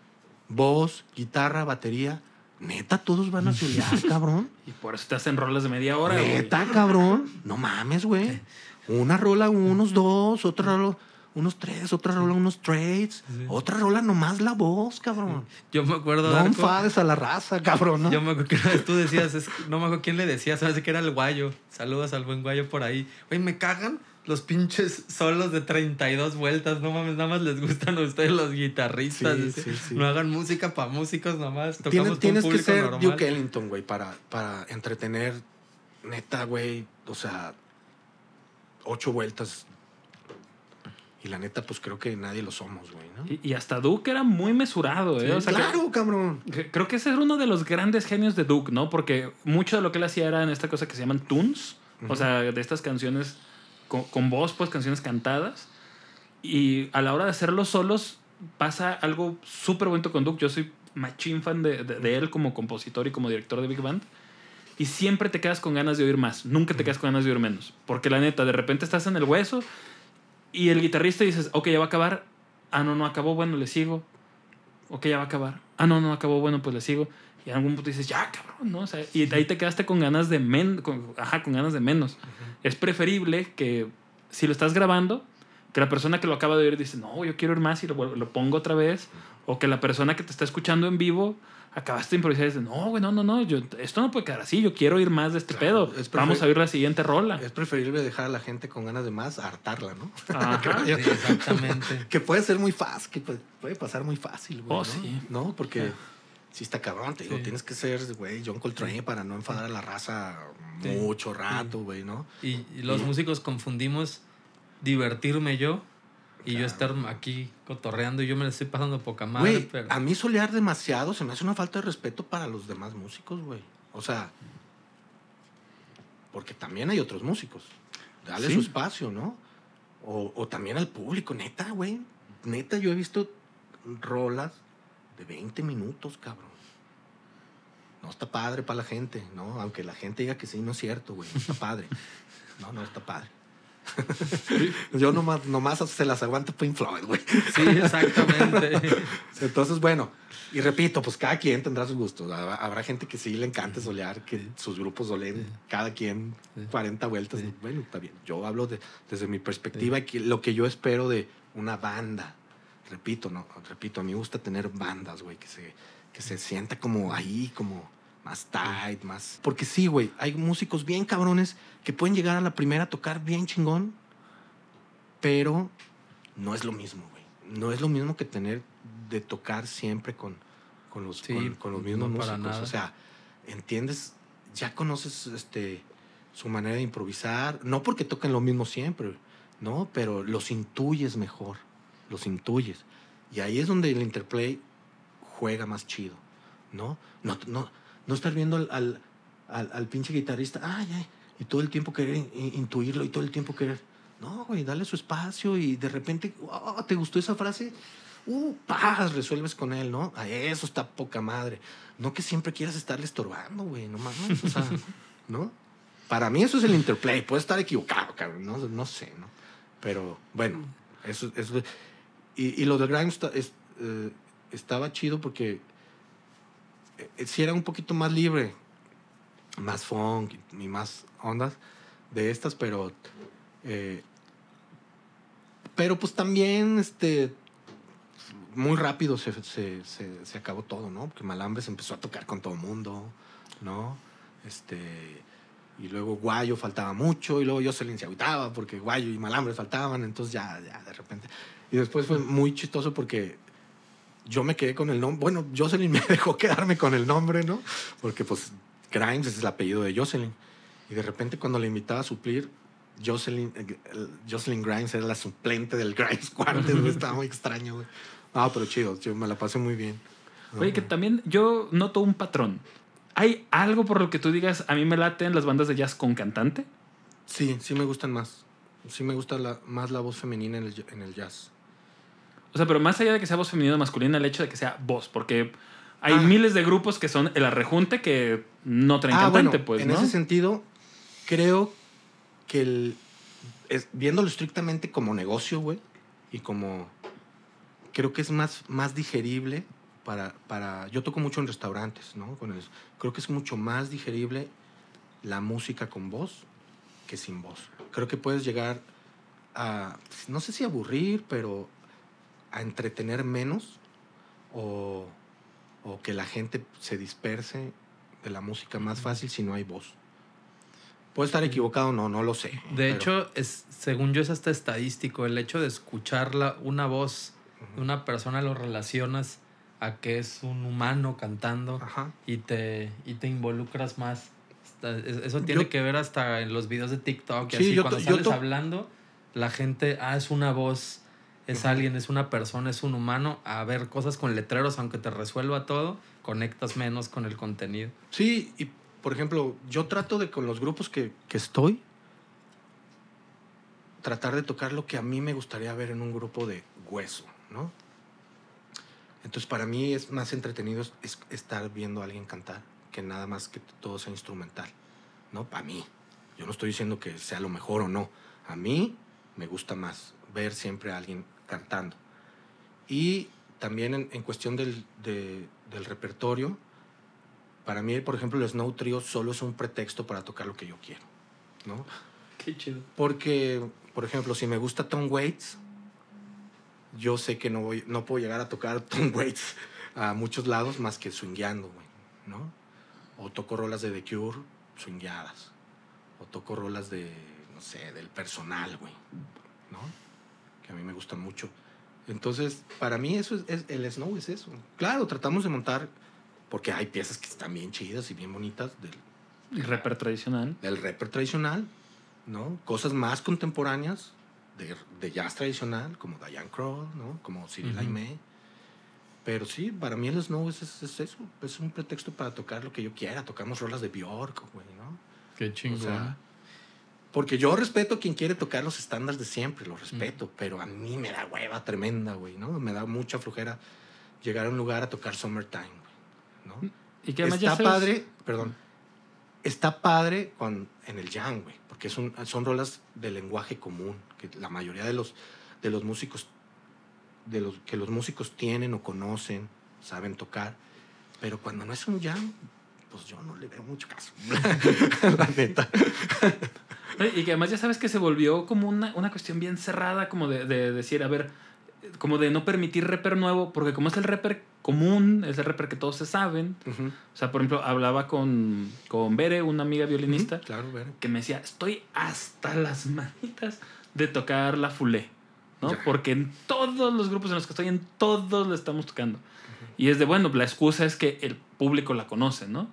voz, guitarra, batería, neta, todos van a solear, cabrón. Y por eso te hacen rolas de media hora, güey. Neta, cabrón. No mames, güey. Una rola, unos dos, otra rola, unos tres, otra rola, unos trades, otra rola nomás la voz, cabrón. Yo me acuerdo. No enfades a la raza, cabrón. ¿no? Yo me acuerdo que tú decías, es- no me acuerdo quién le decía, sabes que era el guayo. Saludos al buen guayo por ahí. Güey, me cagan los pinches solos de 32 vueltas. No mames, nada más les gustan a ustedes los guitarristas. Sí, sí, sí. No hagan música para músicos nomás. Tocamos Tienes, un tienes que ser normal. Duke Ellington, güey, para, para entretener, neta, güey, o sea, ocho vueltas. Y la neta, pues creo que nadie lo somos, güey, ¿no? Y, y hasta Duke era muy mesurado, ¿eh? Sí, O sea, que- claro, cabrón. que- creo que ese era uno de los grandes genios de Duke, ¿no? Porque mucho de lo que él hacía era en esta cosa que se llaman tunes. O Ujú. sea, de estas canciones con, con voz, pues canciones cantadas. Y a la hora de hacer los solos pasa algo súper bonito con Duke. Yo soy machín fan de, de- de él como compositor y como director de Big Band. Y siempre te quedas con ganas de oír más. Nunca te quedas con ganas de oír menos. Porque la neta, de repente estás en el hueso y el guitarrista dices, ok, ya va a acabar. Ah, no, no acabó, bueno, le sigo. Ok, ya va a acabar. Ah, no, no acabó, bueno, pues le sigo. Y en algún punto dices, ya, cabrón, ¿no? O sea, y ahí te quedaste con ganas de menos. Ajá, con ganas de menos. Es preferible que si lo estás grabando, que la persona que lo acaba de oír dice, no, yo quiero ir más y lo, lo pongo otra vez. O que la persona que te está escuchando en vivo acabaste de improvisar y dices, no, güey, no, no, no, yo, esto no puede quedar así, yo quiero oír más de este Claro, pedo. es Vamos a oír la siguiente rola. Es preferible dejar a la gente con ganas de más a hartarla, ¿no? Ajá. Sí, exactamente. Que puede ser muy fácil, que puede, puede pasar muy fácil, güey. Oh, ¿no? sí. No, porque si está cabrón, te digo, Sí. tienes que ser, güey, John Coltrane para no enfadar a la raza Sí. mucho rato, güey, ¿no? Y, y los Y- músicos confundimos divertirme yo y yo estar aquí cotorreando y yo me la estoy pasando poca madre. Güey, pero... a mí solear demasiado se me hace una falta de respeto para los demás músicos, güey. O sea, porque también hay otros músicos. Dale Sí. su espacio, ¿no? O, o también al público, neta, güey. Neta, yo he visto rolas de 20 minutos, cabrón. No está padre para la gente, ¿no? Aunque la gente diga que sí, no es cierto, güey. No está padre. No, no está padre. yo nomás, nomás se las aguanto Pink Floyd, güey. Sí, exactamente. Entonces, bueno, y repito, pues cada quien tendrá sus gustos. Habrá, gente que sí le encanta solear, que sus grupos soleen cada quien Sí. 40 vueltas. Bueno, está bien. Yo hablo de, desde mi perspectiva, que lo que yo espero de una banda. Repito, no, repito, a mí me gusta tener bandas, güey, que se, que se sienta como ahí, como más tight, más... Porque sí, güey, hay músicos bien cabrones que pueden llegar a la primera a tocar bien chingón, pero no es lo mismo, güey. No es lo mismo que tener de tocar siempre con, con, los, Sí, con, con los mismos no músicos. nada. O sea, entiendes, ya conoces este, su manera de improvisar, no porque toquen lo mismo siempre, ¿no? Pero los intuyes mejor, los intuyes. Y ahí es donde el interplay juega más chido, ¿no? No, no, no estar viendo al, al, al- al pinche guitarrista, ay, ay, y todo el tiempo querer in- in- intuirlo y todo el tiempo querer. No, güey, dale su espacio y de repente, oh, ¿te gustó esa frase? Uh, paz, resuelves con él, ¿no? Ah, Eso está poca madre. No que siempre quieras estarle estorbando, güey, no mames, o sea, ¿no? Para mí eso es el interplay, puede estar equivocado, cabrón, no, no sé, ¿no? Pero bueno, eso, eso y, y lo de Grimes esta- es- eh, estaba chido porque eh, sí era un poquito más libre, más funk y, más ondas de estas, pero eh, pero pues también este muy rápido se, se, se, se acabó todo, ¿no? Porque Malambres empezó a tocar con todo el mundo, ¿no? Este, y luego Guayo faltaba mucho, y luego Jocelyn se agüitaba porque Guayo y Malambres faltaban, entonces ya, ya de repente. Y después fue muy chistoso porque yo me quedé con el nombre, bueno, Jocelyn me dejó quedarme con el nombre, ¿no? Porque pues Grimes es el apellido de Jocelyn. Y de repente cuando le invitaba a suplir, Jocelyn, eh, el- Jocelyn Grimes era la suplente del Grimes güey, estaba muy extraño, güey. Ah, pero chido, yo me la pasé muy bien. Oye, que también yo noto un patrón. ¿Hay algo por lo que tú digas, a mí me laten las bandas de jazz con cantante? Sí, sí me gustan más. Sí me gusta la, más la voz femenina en el, en el jazz. O sea, pero más allá de que sea voz femenina o masculina, el hecho de que sea voz, porque hay Ah. miles de grupos que son el arrejunte que no traen Ah, cantante, bueno, pues, en ¿no? ese sentido, creo que el es, viéndolo estrictamente como negocio, güey, y como creo que es más, más digerible para, para... Yo toco mucho en restaurantes, ¿no? Con el- creo que es mucho más digerible la música con voz que sin voz. Creo que puedes llegar a, no sé si aburrir, pero a entretener menos o, o que la gente se disperse de la música más fácil si no hay voz. Puedo estar equivocado, no, no lo sé. De pero- hecho, es, según yo es hasta estadístico, el hecho de escuchar la- una voz de una persona lo relacionas a que es un humano cantando Ajá. y te, y te involucras más. Eso tiene Yo- que ver hasta en los videos de TikTok. y Sí, así, cuando sales hablando, la gente, ah, es una voz, es alguien, es una persona, es un humano. A ver cosas con letreros, aunque te resuelva todo, conectas menos con el contenido. Sí, y por ejemplo, yo trato de con los grupos que, que estoy, tratar de tocar lo que a mí me gustaría ver en un grupo de hueso, ¿no? Entonces para mí es más entretenido es estar viendo a alguien cantar que nada más que todo sea instrumental, ¿no? Para mí. Yo no estoy diciendo que sea lo mejor o no. A mí me gusta más ver siempre a alguien cantando. Y también en, en cuestión del, de- del repertorio, para mí, por ejemplo, el Snow Trio solo es un pretexto para tocar lo que yo quiero, ¿no? Qué chido. Porque, por ejemplo, si me gusta Tom Waits, yo sé que no, voy, no puedo llegar a tocar Tom Waits a muchos lados más que swingueando, güey, ¿no? O toco rolas de The Cure swingueadas. O toco rolas de, no sé, del personal, güey, ¿no? Que a mí me gustan mucho. Entonces, para mí eso es, es- el snow es eso. Claro, tratamos de montar, porque hay piezas que están bien chidas y bien bonitas del, Y rapper tradicional. del rapper tradicional, ¿no? Cosas más contemporáneas de, de jazz tradicional, como Diane Kroll, ¿no? Como Cyril Ujú. Aimee. Pero sí, para mí el snow es, es, es eso, es un pretexto para tocar lo que yo quiera. Tocamos rolas de Bjork, güey, ¿no? Qué O sea, porque yo respeto a quien quiere tocar los estándares de siempre, Mm. lo respeto, pero a mí me da hueva tremenda, güey, ¿no? Me da mucha flojera llegar a un lugar a tocar Summertime, güey, ¿no? Y que además ya está sabes- padre, perdón, está padre con, en el jam, güey, porque son, son rolas de lenguaje común, que la mayoría de los, de los músicos, de los que los músicos tienen o conocen, saben tocar, pero cuando no es un jam, pues yo no le veo mucho caso, la neta. Y que además ya sabes que se volvió como una, una cuestión bien cerrada, como de, de decir, a ver, como de no permitir rapper nuevo, porque como es el rapper común, es el rapper que todos se saben. Ujú. O sea, por ejemplo, hablaba con, con Bere, una amiga violinista, Ujú, Claro, ver. que me decía, estoy hasta las manitas de tocar la fulé, ¿no? Ya. Porque en todos los grupos en los que estoy, en todos la estamos tocando. Y es de, bueno, la excusa es que el público la conoce, ¿no?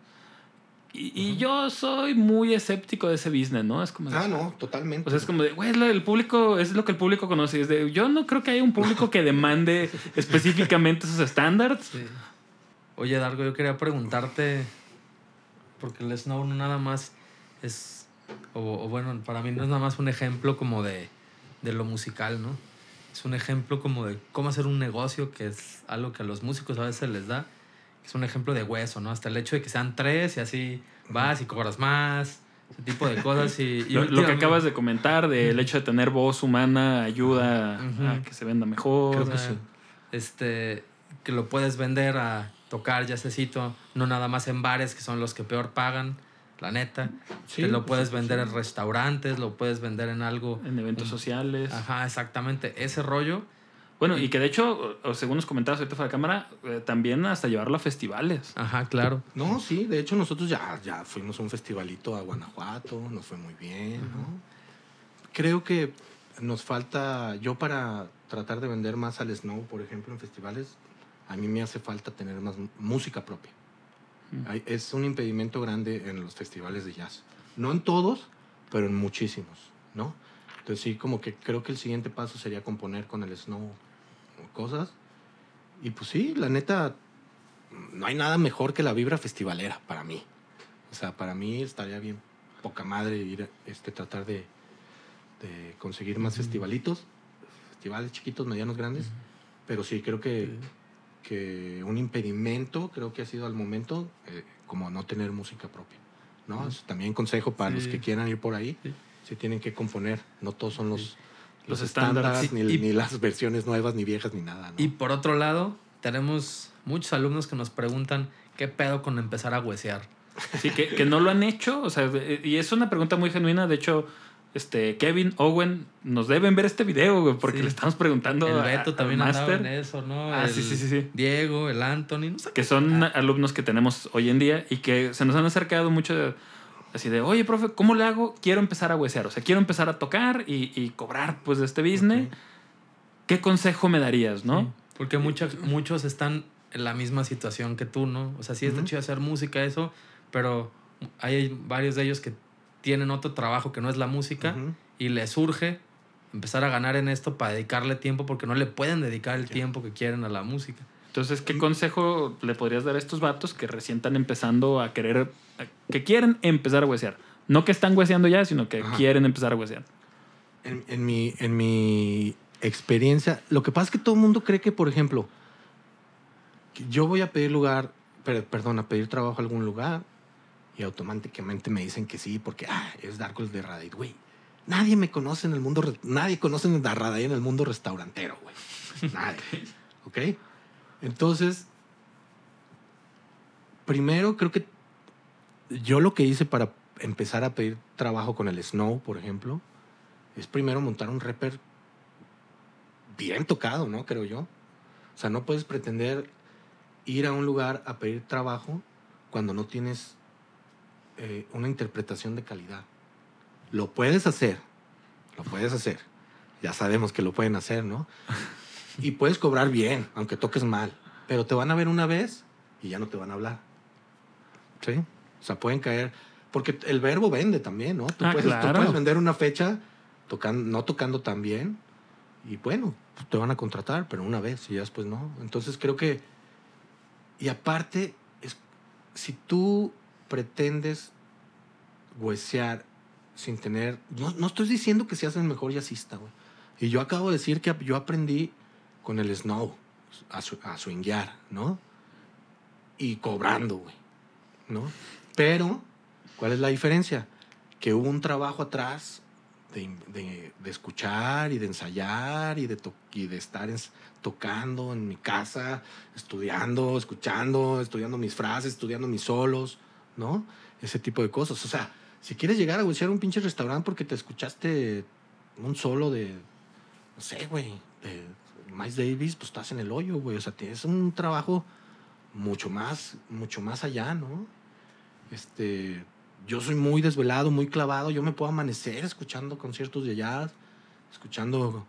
Y, yo soy muy escéptico de ese business, ¿no? Es como de, Ah, no, totalmente. o sea, es como de, güey, es lo- el público, es lo que el público conoce. Es de, yo no creo que haya un público que demande específicamente esos estándares. Sí. Oye, Dargo, yo quería preguntarte, porque el Snow no nada más es, o, o bueno, para mí no es nada más un ejemplo como de, de lo musical, ¿no? Es un ejemplo como de cómo hacer un negocio, que es algo que a los músicos a veces les da. Es un ejemplo de hueso, ¿no? Hasta el hecho de que sean tres y así vas y cobras más, ese tipo de cosas. Y, y Lo, lo que acabas de comentar del hecho de tener voz humana ayuda a que se venda mejor. Creo O que sea, sí. Este, que lo puedes vender a tocar jazzecito, no nada más en bares que son los que peor pagan, la neta. Sí, Te lo pues, puedes vender sí. en restaurantes, lo puedes vender en algo. En eventos un- sociales. Ajá, exactamente. Ese rollo. Bueno, y que de hecho, según nos comentabas ahorita fuera de cámara, eh, también hasta llevarlo a festivales. Ajá, claro. No, sí, de hecho nosotros ya, ya fuimos a un festivalito a Guanajuato, nos fue muy bien, ¿no? Creo que nos falta, yo para tratar de vender más al Snow, por ejemplo, en festivales, a mí me hace falta tener más música propia. Hay- Es un impedimento grande en los festivales de jazz. No en todos, pero en muchísimos, ¿no? Entonces sí, como que creo que el siguiente paso sería componer con el Snow cosas. Y pues sí, la neta, no hay nada mejor que la vibra festivalera para mí. O sea, para mí estaría bien poca madre ir a, este, tratar de, de conseguir más Ujú. festivalitos, festivales chiquitos, medianos, grandes. Pero sí, creo que, que un impedimento, creo que ha sido al momento, eh, como no tener música propia. ¿no? También consejo para los Sí. que quieran ir por ahí. Sí. sí tienen que componer. No todos son los, Los los estándares. estándares, ni, Y- ni las versiones nuevas, ni viejas, ni nada. ¿no? Y por otro lado, tenemos muchos alumnos que nos preguntan qué pedo con empezar a huesear. Sí, que, que no lo han hecho. O sea, y es una pregunta muy genuina. De hecho, este Kevin, Owen, nos deben ver este video, güey, porque Sí. le estamos preguntando El a- Beto al también andaba en eso, ¿no? Ah, El sí, sí, sí, sí. Diego, el Anthony, no sé que son alumnos que tenemos hoy en día y que se nos han acercado mucho de- así de, oye, profe, ¿cómo le hago? Quiero empezar a huesear. O sea, quiero empezar a tocar y, y cobrar pues de este business. Ok. ¿Qué consejo me darías, no? Sí, porque muchos, muchos están en la misma situación que tú, ¿no? O sea, sí está Ujú. chido hacer música, eso, pero hay varios de ellos que tienen otro trabajo que no es la música Ujú. y les surge empezar a ganar en esto para dedicarle tiempo porque no le pueden dedicar el tiempo que quieren a la música. Entonces, ¿qué consejo le podrías dar a estos vatos que recién están empezando a querer, que quieren empezar a huesear? No que están hueseando ya, sino que Ajá. quieren empezar a huesear. En, en mi, en mi experiencia, lo que pasa es que todo el mundo cree que, por ejemplo, que yo voy a pedir lugar, per- perdón, a pedir trabajo a algún lugar y automáticamente me dicen que sí porque ah, es Darkles de Radit, güey. Nadie me conoce en el mundo, nadie conoce a Radit en el mundo restaurantero, güey. Nadie. ¿Ok? Entonces, primero creo que yo lo que hice para empezar a pedir trabajo con el Snow, por ejemplo, es primero montar un rapper bien tocado, ¿no? Creo yo. O sea, no puedes pretender ir a un lugar a pedir trabajo cuando no tienes eh, una interpretación de calidad. Lo puedes hacer, lo puedes hacer. Ya sabemos que lo pueden hacer, ¿no? Y puedes cobrar bien, aunque toques mal. Pero te van a ver una vez y ya no te van a hablar. ¿Sí? O sea, pueden caer. Porque el verbo vende también, ¿no? Tú, Ah, puedes, tú puedes vender una fecha tocando, no tocando tan bien. Y bueno, te van a contratar, pero una vez y ya después no. Entonces creo que. Y aparte, es, si tú pretendes huesear sin tener. No, no estoy diciendo que seas el mejor jazzista, güey. Y yo acabo de decir que yo aprendí con el Snow a, su, a swinguear, ¿no? Y cobrando, güey, ¿no? Pero, ¿cuál es la diferencia? Que hubo un trabajo atrás de, de- escuchar y de ensayar y de, to- y de estar tocando en mi casa, estudiando, escuchando, estudiando mis frases, estudiando mis solos, ¿no? Ese tipo de cosas. O sea, si quieres llegar a huesear un pinche restaurante porque te escuchaste un solo de, no sé, güey, de Miles Davis, pues estás en el hoyo, güey. O sea, tienes un trabajo mucho más, mucho más allá, ¿no? Este, yo soy muy desvelado, muy clavado. Yo me puedo amanecer escuchando conciertos de jazz, escuchando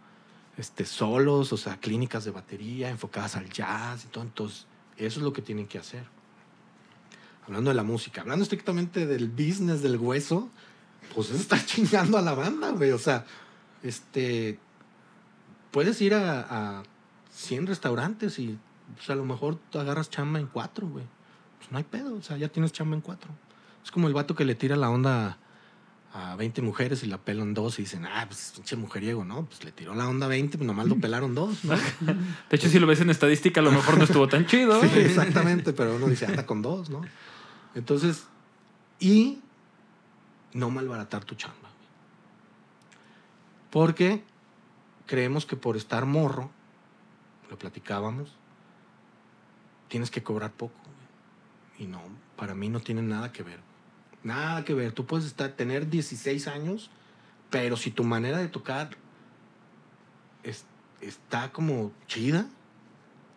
este, solos, o sea, clínicas de batería enfocadas al jazz y todo. Entonces, eso es lo que tienen que hacer. Hablando de la música, hablando estrictamente del business del hueso, pues es estar chingando a la banda, güey. O sea, este, puedes ir a, a 100 restaurantes y pues, a lo mejor tú agarras chamba en cuatro, güey. Pues no hay pedo, o sea, ya tienes chamba en cuatro. Es como el vato que le tira la onda a 20 mujeres y la pelan dos y dicen, ah, pues pinche mujeriego, ¿no? Pues le tiró la onda a 20, pues nomás lo pelaron dos, ¿no? De hecho, si lo ves en estadística, a lo mejor no estuvo tan chido. Sí, exactamente, pero uno dice, anda con dos, ¿no? Entonces, y no malbaratar tu chamba. güey. Porque creemos que por estar morro, lo platicábamos, tienes que cobrar poco. Y no, para mí no tiene nada que ver. Nada que ver. Tú puedes estar, tener 16 años, pero si tu manera de tocar es- está como chida,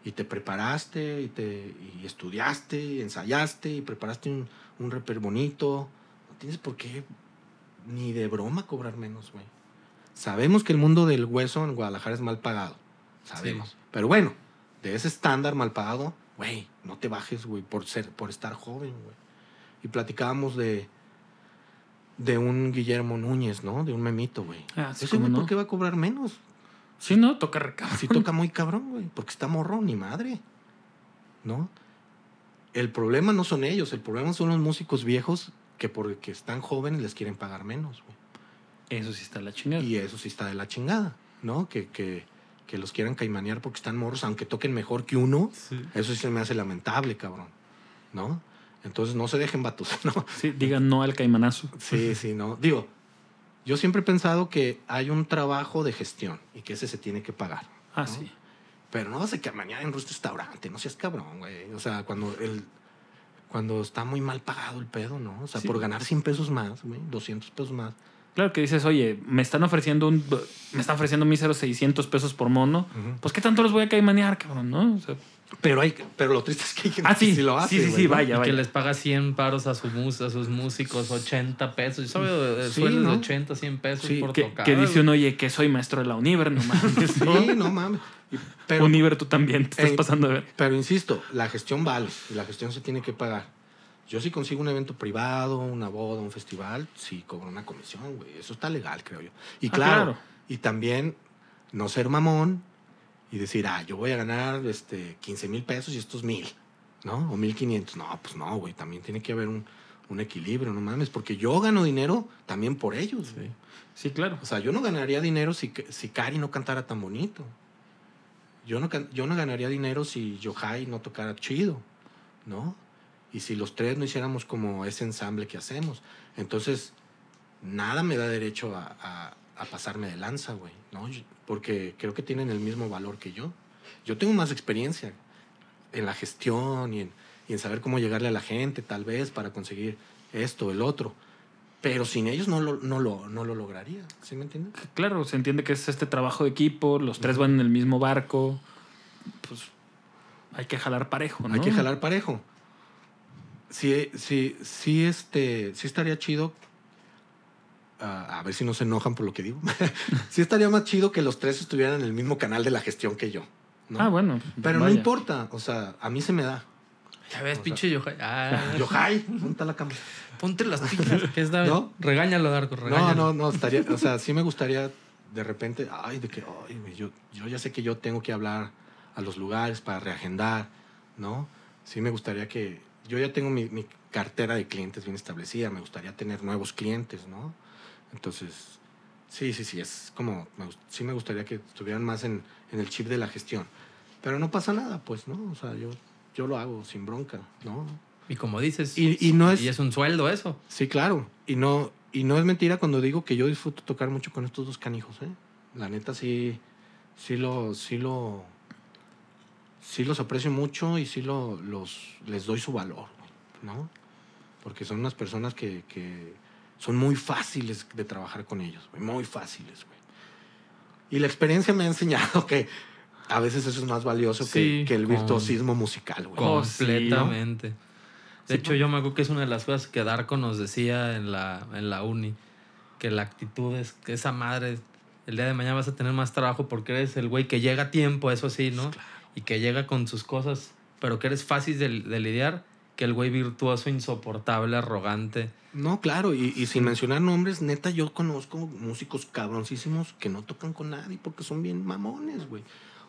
y te preparaste y, te, y estudiaste y ensayaste y preparaste un, un rapper bonito. No tienes por qué ni de broma cobrar menos, güey. Sabemos que el mundo del hueso en Guadalajara es mal pagado. Sabemos. Pero bueno, de ese estándar mal pagado, güey, no te bajes, güey, por, ser, por estar joven, güey. Y platicábamos de, de un Guillermo Núñez, ¿no? De un memito, güey. Ah, sí, Ese güey, no. ¿por qué va a cobrar menos? Sí, no, toca recabar. Sí toca muy cabrón, güey, porque está morro, ni madre. ¿No? El problema no son ellos, el problema son los músicos viejos que porque están jóvenes les quieren pagar menos, güey. Eso sí está la chingada. Y eso sí está de la chingada, ¿no? Que, que, que los quieran caimanear porque están morros, aunque toquen mejor que uno, eso sí se me hace lamentable, cabrón, ¿no? Entonces no se dejen vatos, ¿no? Sí, digan no al caimanazo. Sí, sí, no. Digo, Yo siempre he pensado que hay un trabajo de gestión y que ese se tiene que pagar. Ah, ¿no? sí. Pero no que mañana en un restaurante, no seas cabrón, güey. O sea, cuando el cuando está muy mal pagado el pedo, ¿no? O sea, Sí. por ganar 100 pesos más, güey, 200 pesos más. Claro que dices, oye, me están ofreciendo un. Me están ofreciendo míseros 600 pesos por mono. Ujú. Pues, ¿qué tanto los voy a caimanear, cabrón, no? O sea, Pero hay pero lo triste es que hay gente ah, sí. que sí lo hace, sí, sí, sí, vaya, Y vaya. que les paga 100 paros a, su mus- a sus músicos, 80 pesos. Yo sabía de Sí, ¿no? de 80, 100 pesos Sí, por Que, tocar. que dice uno, oye, que soy maestro de la Univer, no mames. Sí, no mames. Pero, Univer, tú también te estás Eh, pasando de ver. pero insisto, la gestión vale y la gestión se tiene que pagar. Yo si consigo un evento privado, una boda, un festival, sí cobro una comisión, güey. Eso está legal, creo yo. Y Ah, claro, claro. y también no ser mamón y decir, ah, yo voy a ganar este, 15 mil pesos y estos mil, ¿no? O 1500. No, pues no, güey. También tiene que haber un, un equilibrio, no mames. Porque yo gano dinero también por ellos, güey. Sí, claro. O sea, yo no ganaría dinero si, si Cari no cantara tan bonito. Yo no, yo no ganaría dinero si Yohai no tocara chido, ¿no? Y si los tres no hiciéramos como ese ensamble que hacemos. Entonces, nada me da derecho a, a- a pasarme de lanza, güey, ¿no? Porque creo que tienen el mismo valor que yo. Yo tengo más experiencia en la gestión y en, y en saber cómo llegarle a la gente, tal vez, para conseguir esto, el otro. Pero sin ellos no lo, no lo, no lo lograría, ¿sí me entiendes? Claro, se entiende que es este trabajo de equipo, los tres van en el mismo barco. Pues hay que jalar parejo, ¿no? Hay que jalar parejo. Sí, sí, sí, este, sí estaría chido. ah, a ver si no se enojan por lo que digo. sí estaría más chido que los tres estuvieran en el mismo canal de la gestión que yo. ¿no? Ah, bueno. Pero no importa, o sea, a mí se me da. Ya ves, O pinche Yohai. Ah, Yohai, ponte la cámara. ponte las pilas. ¿Qué es, David? ¿No? Regáñalo, Darko, No, regáñalo. no, no, estaría, o sea, sí me gustaría de repente, ay, de que, ay, yo, yo ya sé que yo tengo que hablar a los lugares para reagendar, ¿no? Sí me gustaría que, yo ya tengo mi, mi cartera de clientes bien establecida, me gustaría tener nuevos clientes, ¿no? Entonces, sí, sí, sí, es como, me sí me gustaría que estuvieran más en, en el chip de la gestión. Pero no pasa nada, pues, ¿no? O sea, yo, yo lo hago sin bronca, ¿no? Y como dices, Y- y no es- y es un sueldo eso. Sí, claro. Y no, y no es mentira cuando digo que yo disfruto tocar mucho con estos dos canijos, ¿eh? La neta sí, sí lo, sí lo, sí los aprecio mucho y sí lo, los, les doy su valor, güey, ¿no? Porque son unas personas que, que son muy fáciles de trabajar con ellos, güey, muy fáciles, güey. Y la experiencia me ha enseñado que a veces eso es más valioso que- Sí, que, el con- virtuosismo musical, güey. Oh. Completamente. De Sí, hecho, yo me acuerdo que es una de las cosas que Darko nos decía en la, en la uni. Que la actitud es que esa madre, el día de mañana vas a tener más trabajo porque eres el güey que llega a tiempo, eso sí, ¿no? Y que llega con sus cosas, pero que eres fácil de, de lidiar, que el güey virtuoso, insoportable, arrogante. No, claro, y, y sin mencionar nombres, neta, yo conozco músicos cabroncísimos que no tocan con nadie porque son bien mamones, güey.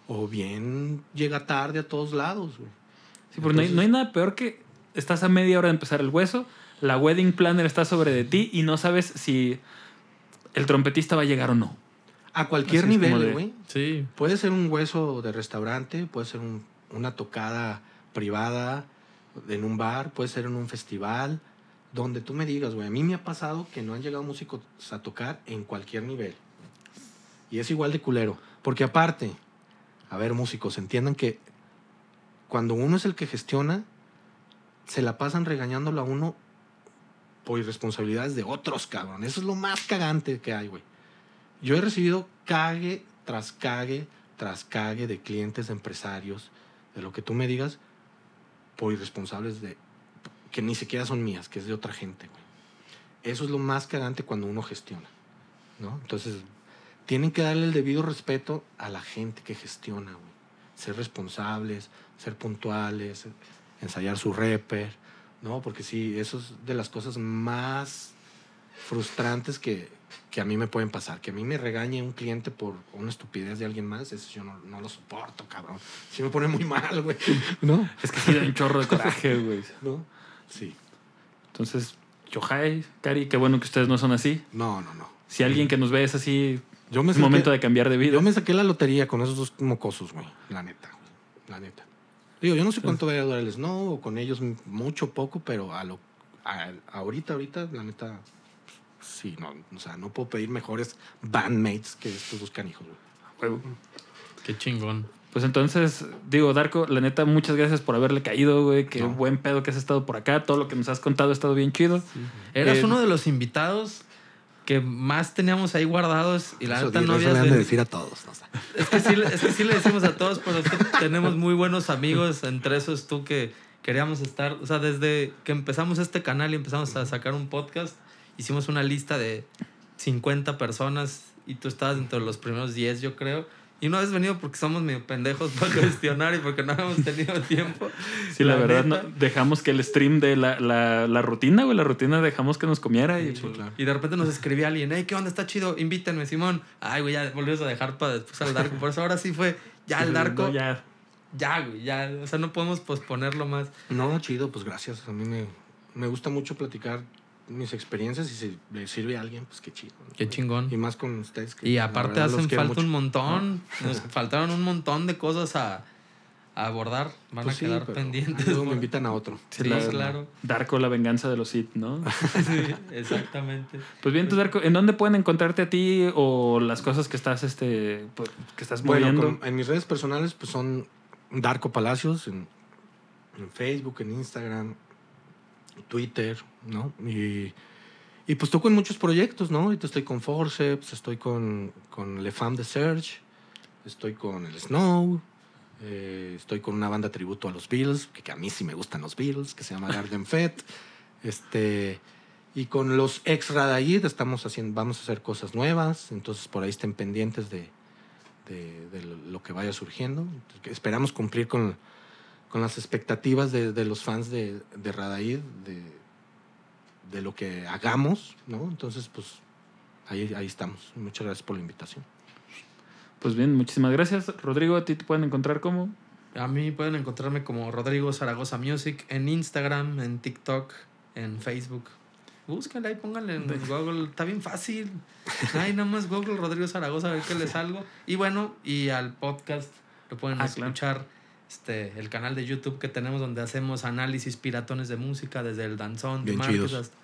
O bien llega tarde a todos lados, güey. Sí, porque no hay, no hay nada peor que estás a media hora de empezar el hueso, la wedding planner está sobre de ti y no sabes si el trompetista va a llegar o no. A cualquier Así nivel, güey. Sí. Puede ser un hueso de restaurante, puede ser un- una tocada privada en un bar, puede ser en un festival, donde tú me digas, güey. A mí me ha pasado que no han llegado músicos a tocar en cualquier nivel. Y es igual de culero. Porque aparte, a ver, músicos, entiendan que cuando uno es el que gestiona, se la pasan regañándolo a uno por irresponsabilidades de otros, cabrón. Eso es lo más cagante que hay, güey. Yo he recibido cague tras cague tras cague de clientes, de empresarios, de lo que tú me digas, por irresponsables de que ni siquiera son mías, que es de otra gente. Eso es lo más cagante cuando uno gestiona, ¿no? Entonces, tienen que darle el debido respeto a la gente que gestiona, güey. Ser responsables, ser puntuales, ensayar su reper, ¿no? Porque sí, eso es de las cosas más frustrantes que, que a mí me pueden pasar. Que a mí me regañe un cliente por una estupidez de alguien más, eso yo no, no lo soporto, cabrón. Sí me pone muy mal, güey. ¿No? Es que sí da un chorro de coraje, güey. ¿No? Sí. Entonces, Yohai, Cari, qué bueno que ustedes no son así. No, no, no. Si alguien que nos ve es así, Yo me es saqué- momento de cambiar de vida. Yo me saqué la lotería con esos dos mocosos, güey. La neta, güey. La neta. Digo, yo no sé cuánto vaya a durar el Snow o con ellos mucho poco, pero a lo a- ahorita, ahorita, la neta, sí, no, o sea, no puedo pedir mejores bandmates que estos dos canijos, güey. Qué chingón. Pues entonces, digo, Darko, la neta, muchas gracias por haberle caído, güey. Qué No. buen pedo que has estado por acá. Todo lo que nos has contado ha estado bien chido. Eras Eh, uno de los invitados que más teníamos ahí guardados y la neta no eso habías le han de decir a todos. ¿no? Sea, Es que, sí, le- es que sí le decimos a todos, pero es que tenemos muy buenos amigos, entre esos tú que queríamos estar, o sea, desde que empezamos este canal y empezamos a sacar un podcast, hicimos una lista de 50 personas y tú estabas entre los primeros 10, yo creo. Y no has venido porque somos medio pendejos para gestionar y porque no hemos tenido tiempo. Sí, la, verdad, neta. no- dejamos que el stream de la, la, la rutina, güey, la rutina dejamos que nos comiera. y, Sí, pues, claro. Y de repente nos escribía alguien, hey, ¿qué onda? Está chido, invítenme, Simón. Ay, güey, ya volvimos a dejar para después al Darko. Por eso ahora sí fue, ya el Darko, no, ya. ya. güey, ya. O sea, no podemos posponerlo más. No, chido, pues gracias. A mí me, me gusta mucho platicar mis experiencias y si le sirve a alguien, pues qué chido. ¿no? Qué chingón. Y más con ustedes. que Y aparte verdad hacen falta un montón. Nos faltaron un montón de cosas a, a abordar. Van Pues a sí, quedar pendientes. Luego me invitan a otro. Sí, la- claro. Darko, la venganza de los Sith, ¿no? Sí, exactamente. Pues bien, tú, Darko, ¿en dónde pueden encontrarte a ti o las cosas que estás, este, pues, que estás Bueno, moviendo? con- en mis redes personales pues son Darko Palacios en, en Facebook, en Instagram, Twitter, ¿no? Y, y pues toco en muchos proyectos, ¿no? Ahorita estoy con Forceps, estoy con, con Le Femme de Search, estoy con el Snow, eh, estoy con una banda tributo a los Beatles, que, que a mí sí me gustan los Beatles, que se llama Garden Fett. Este, y con los ex Radayid estamos haciendo, vamos a hacer cosas nuevas, entonces por ahí estén pendientes de, de, de lo- que vaya surgiendo. Entonces, esperamos cumplir con, con las expectativas de, de los fans de, de Radaid, de, de lo que hagamos, ¿no? Entonces, pues ahí, ahí estamos. Muchas gracias por la invitación. Pues bien, muchísimas gracias. Rodrigo, ¿a ti te pueden encontrar como? A mí pueden encontrarme como Rodrigo Zaragoza Music en Instagram, en TikTok, en Facebook. Búsquenle ahí, pónganle en Google. Está bien fácil. Ay, nada más Google Rodrigo Zaragoza a ver qué les salgo. Y bueno, y al podcast lo pueden Ah, claro. Este, el canal de YouTube que tenemos donde hacemos análisis piratones de música desde el danzón de Bien chidos. hasta-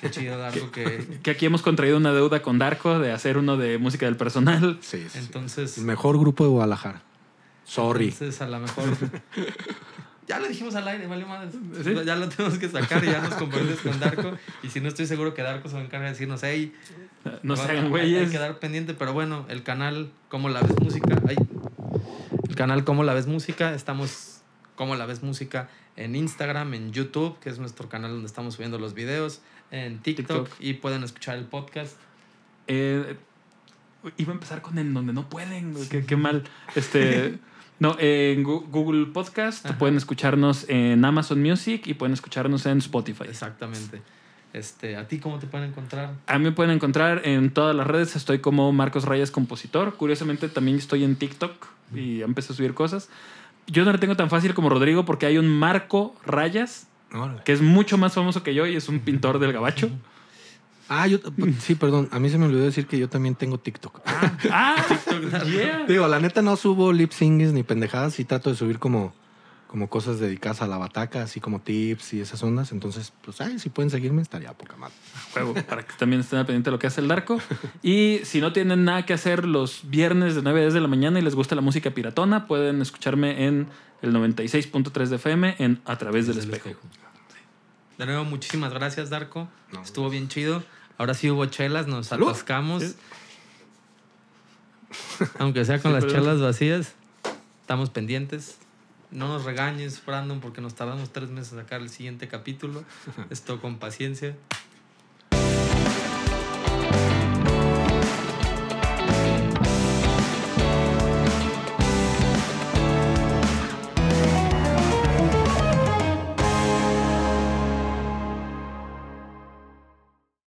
Qué chido, algo que... Que aquí hemos contraído una deuda con Darko de hacer uno de música del personal. Sí. Entonces... El mejor grupo de Guadalajara. Sorry. Entonces, a lo mejor. ya lo dijimos al aire, vale madre. ¿Sí? Ya lo tenemos que sacar y ya nos comprometemos con Darko. Y si no, estoy seguro que Darko se va a encargar de decirnos, hey, No se hagan Hay güeyes. que quedar pendiente, pero bueno, el canal Cómo la ves música. ay, el canal Cómo la ves música. Estamos Cómo la ves música en Instagram, en YouTube, que es nuestro canal donde estamos subiendo los videos, en TikTok, TikTok. y pueden escuchar el podcast. Eh, iba a empezar con en donde no pueden, qué, qué mal. Este, no, en Google Podcast Ajá. pueden escucharnos en Amazon Music y pueden escucharnos en Spotify. Exactamente. Este, ¿A ti cómo te pueden encontrar? A mí me pueden encontrar en todas las redes. Estoy como Marcos Rayas Compositor. Curiosamente también estoy en TikTok y empecé a subir cosas. Yo no lo tengo tan fácil como Rodrigo porque hay un Marco Rayas Órale. que es mucho más famoso que yo y es un pintor del gabacho. Ah, yo, sí, perdón. A mí se me olvidó decir que yo también tengo TikTok. Ah, yeah. Digo, la neta no subo lip sings ni pendejadas y trato de subir como, como cosas dedicadas a la bataca, así como tips y esas ondas. Entonces, pues, ay, si pueden seguirme, estaría poca madre. Juego, para que también estén al pendiente de lo que hace el Darko. Y si no tienen nada que hacer los viernes de 9 a 10 de la mañana y les gusta la música piratona, pueden escucharme en el 96.3 de FM en A través del el espejo. De nuevo, muchísimas gracias, Darko. No, Estuvo bien chido. Ahora sí hubo chelas, nos Salud. atascamos. Sí. Aunque sea con Sí, las chelas vacías, estamos pendientes. No nos regañes, Brandon, porque nos tardamos tres meses en sacar el siguiente capítulo. Esto con paciencia.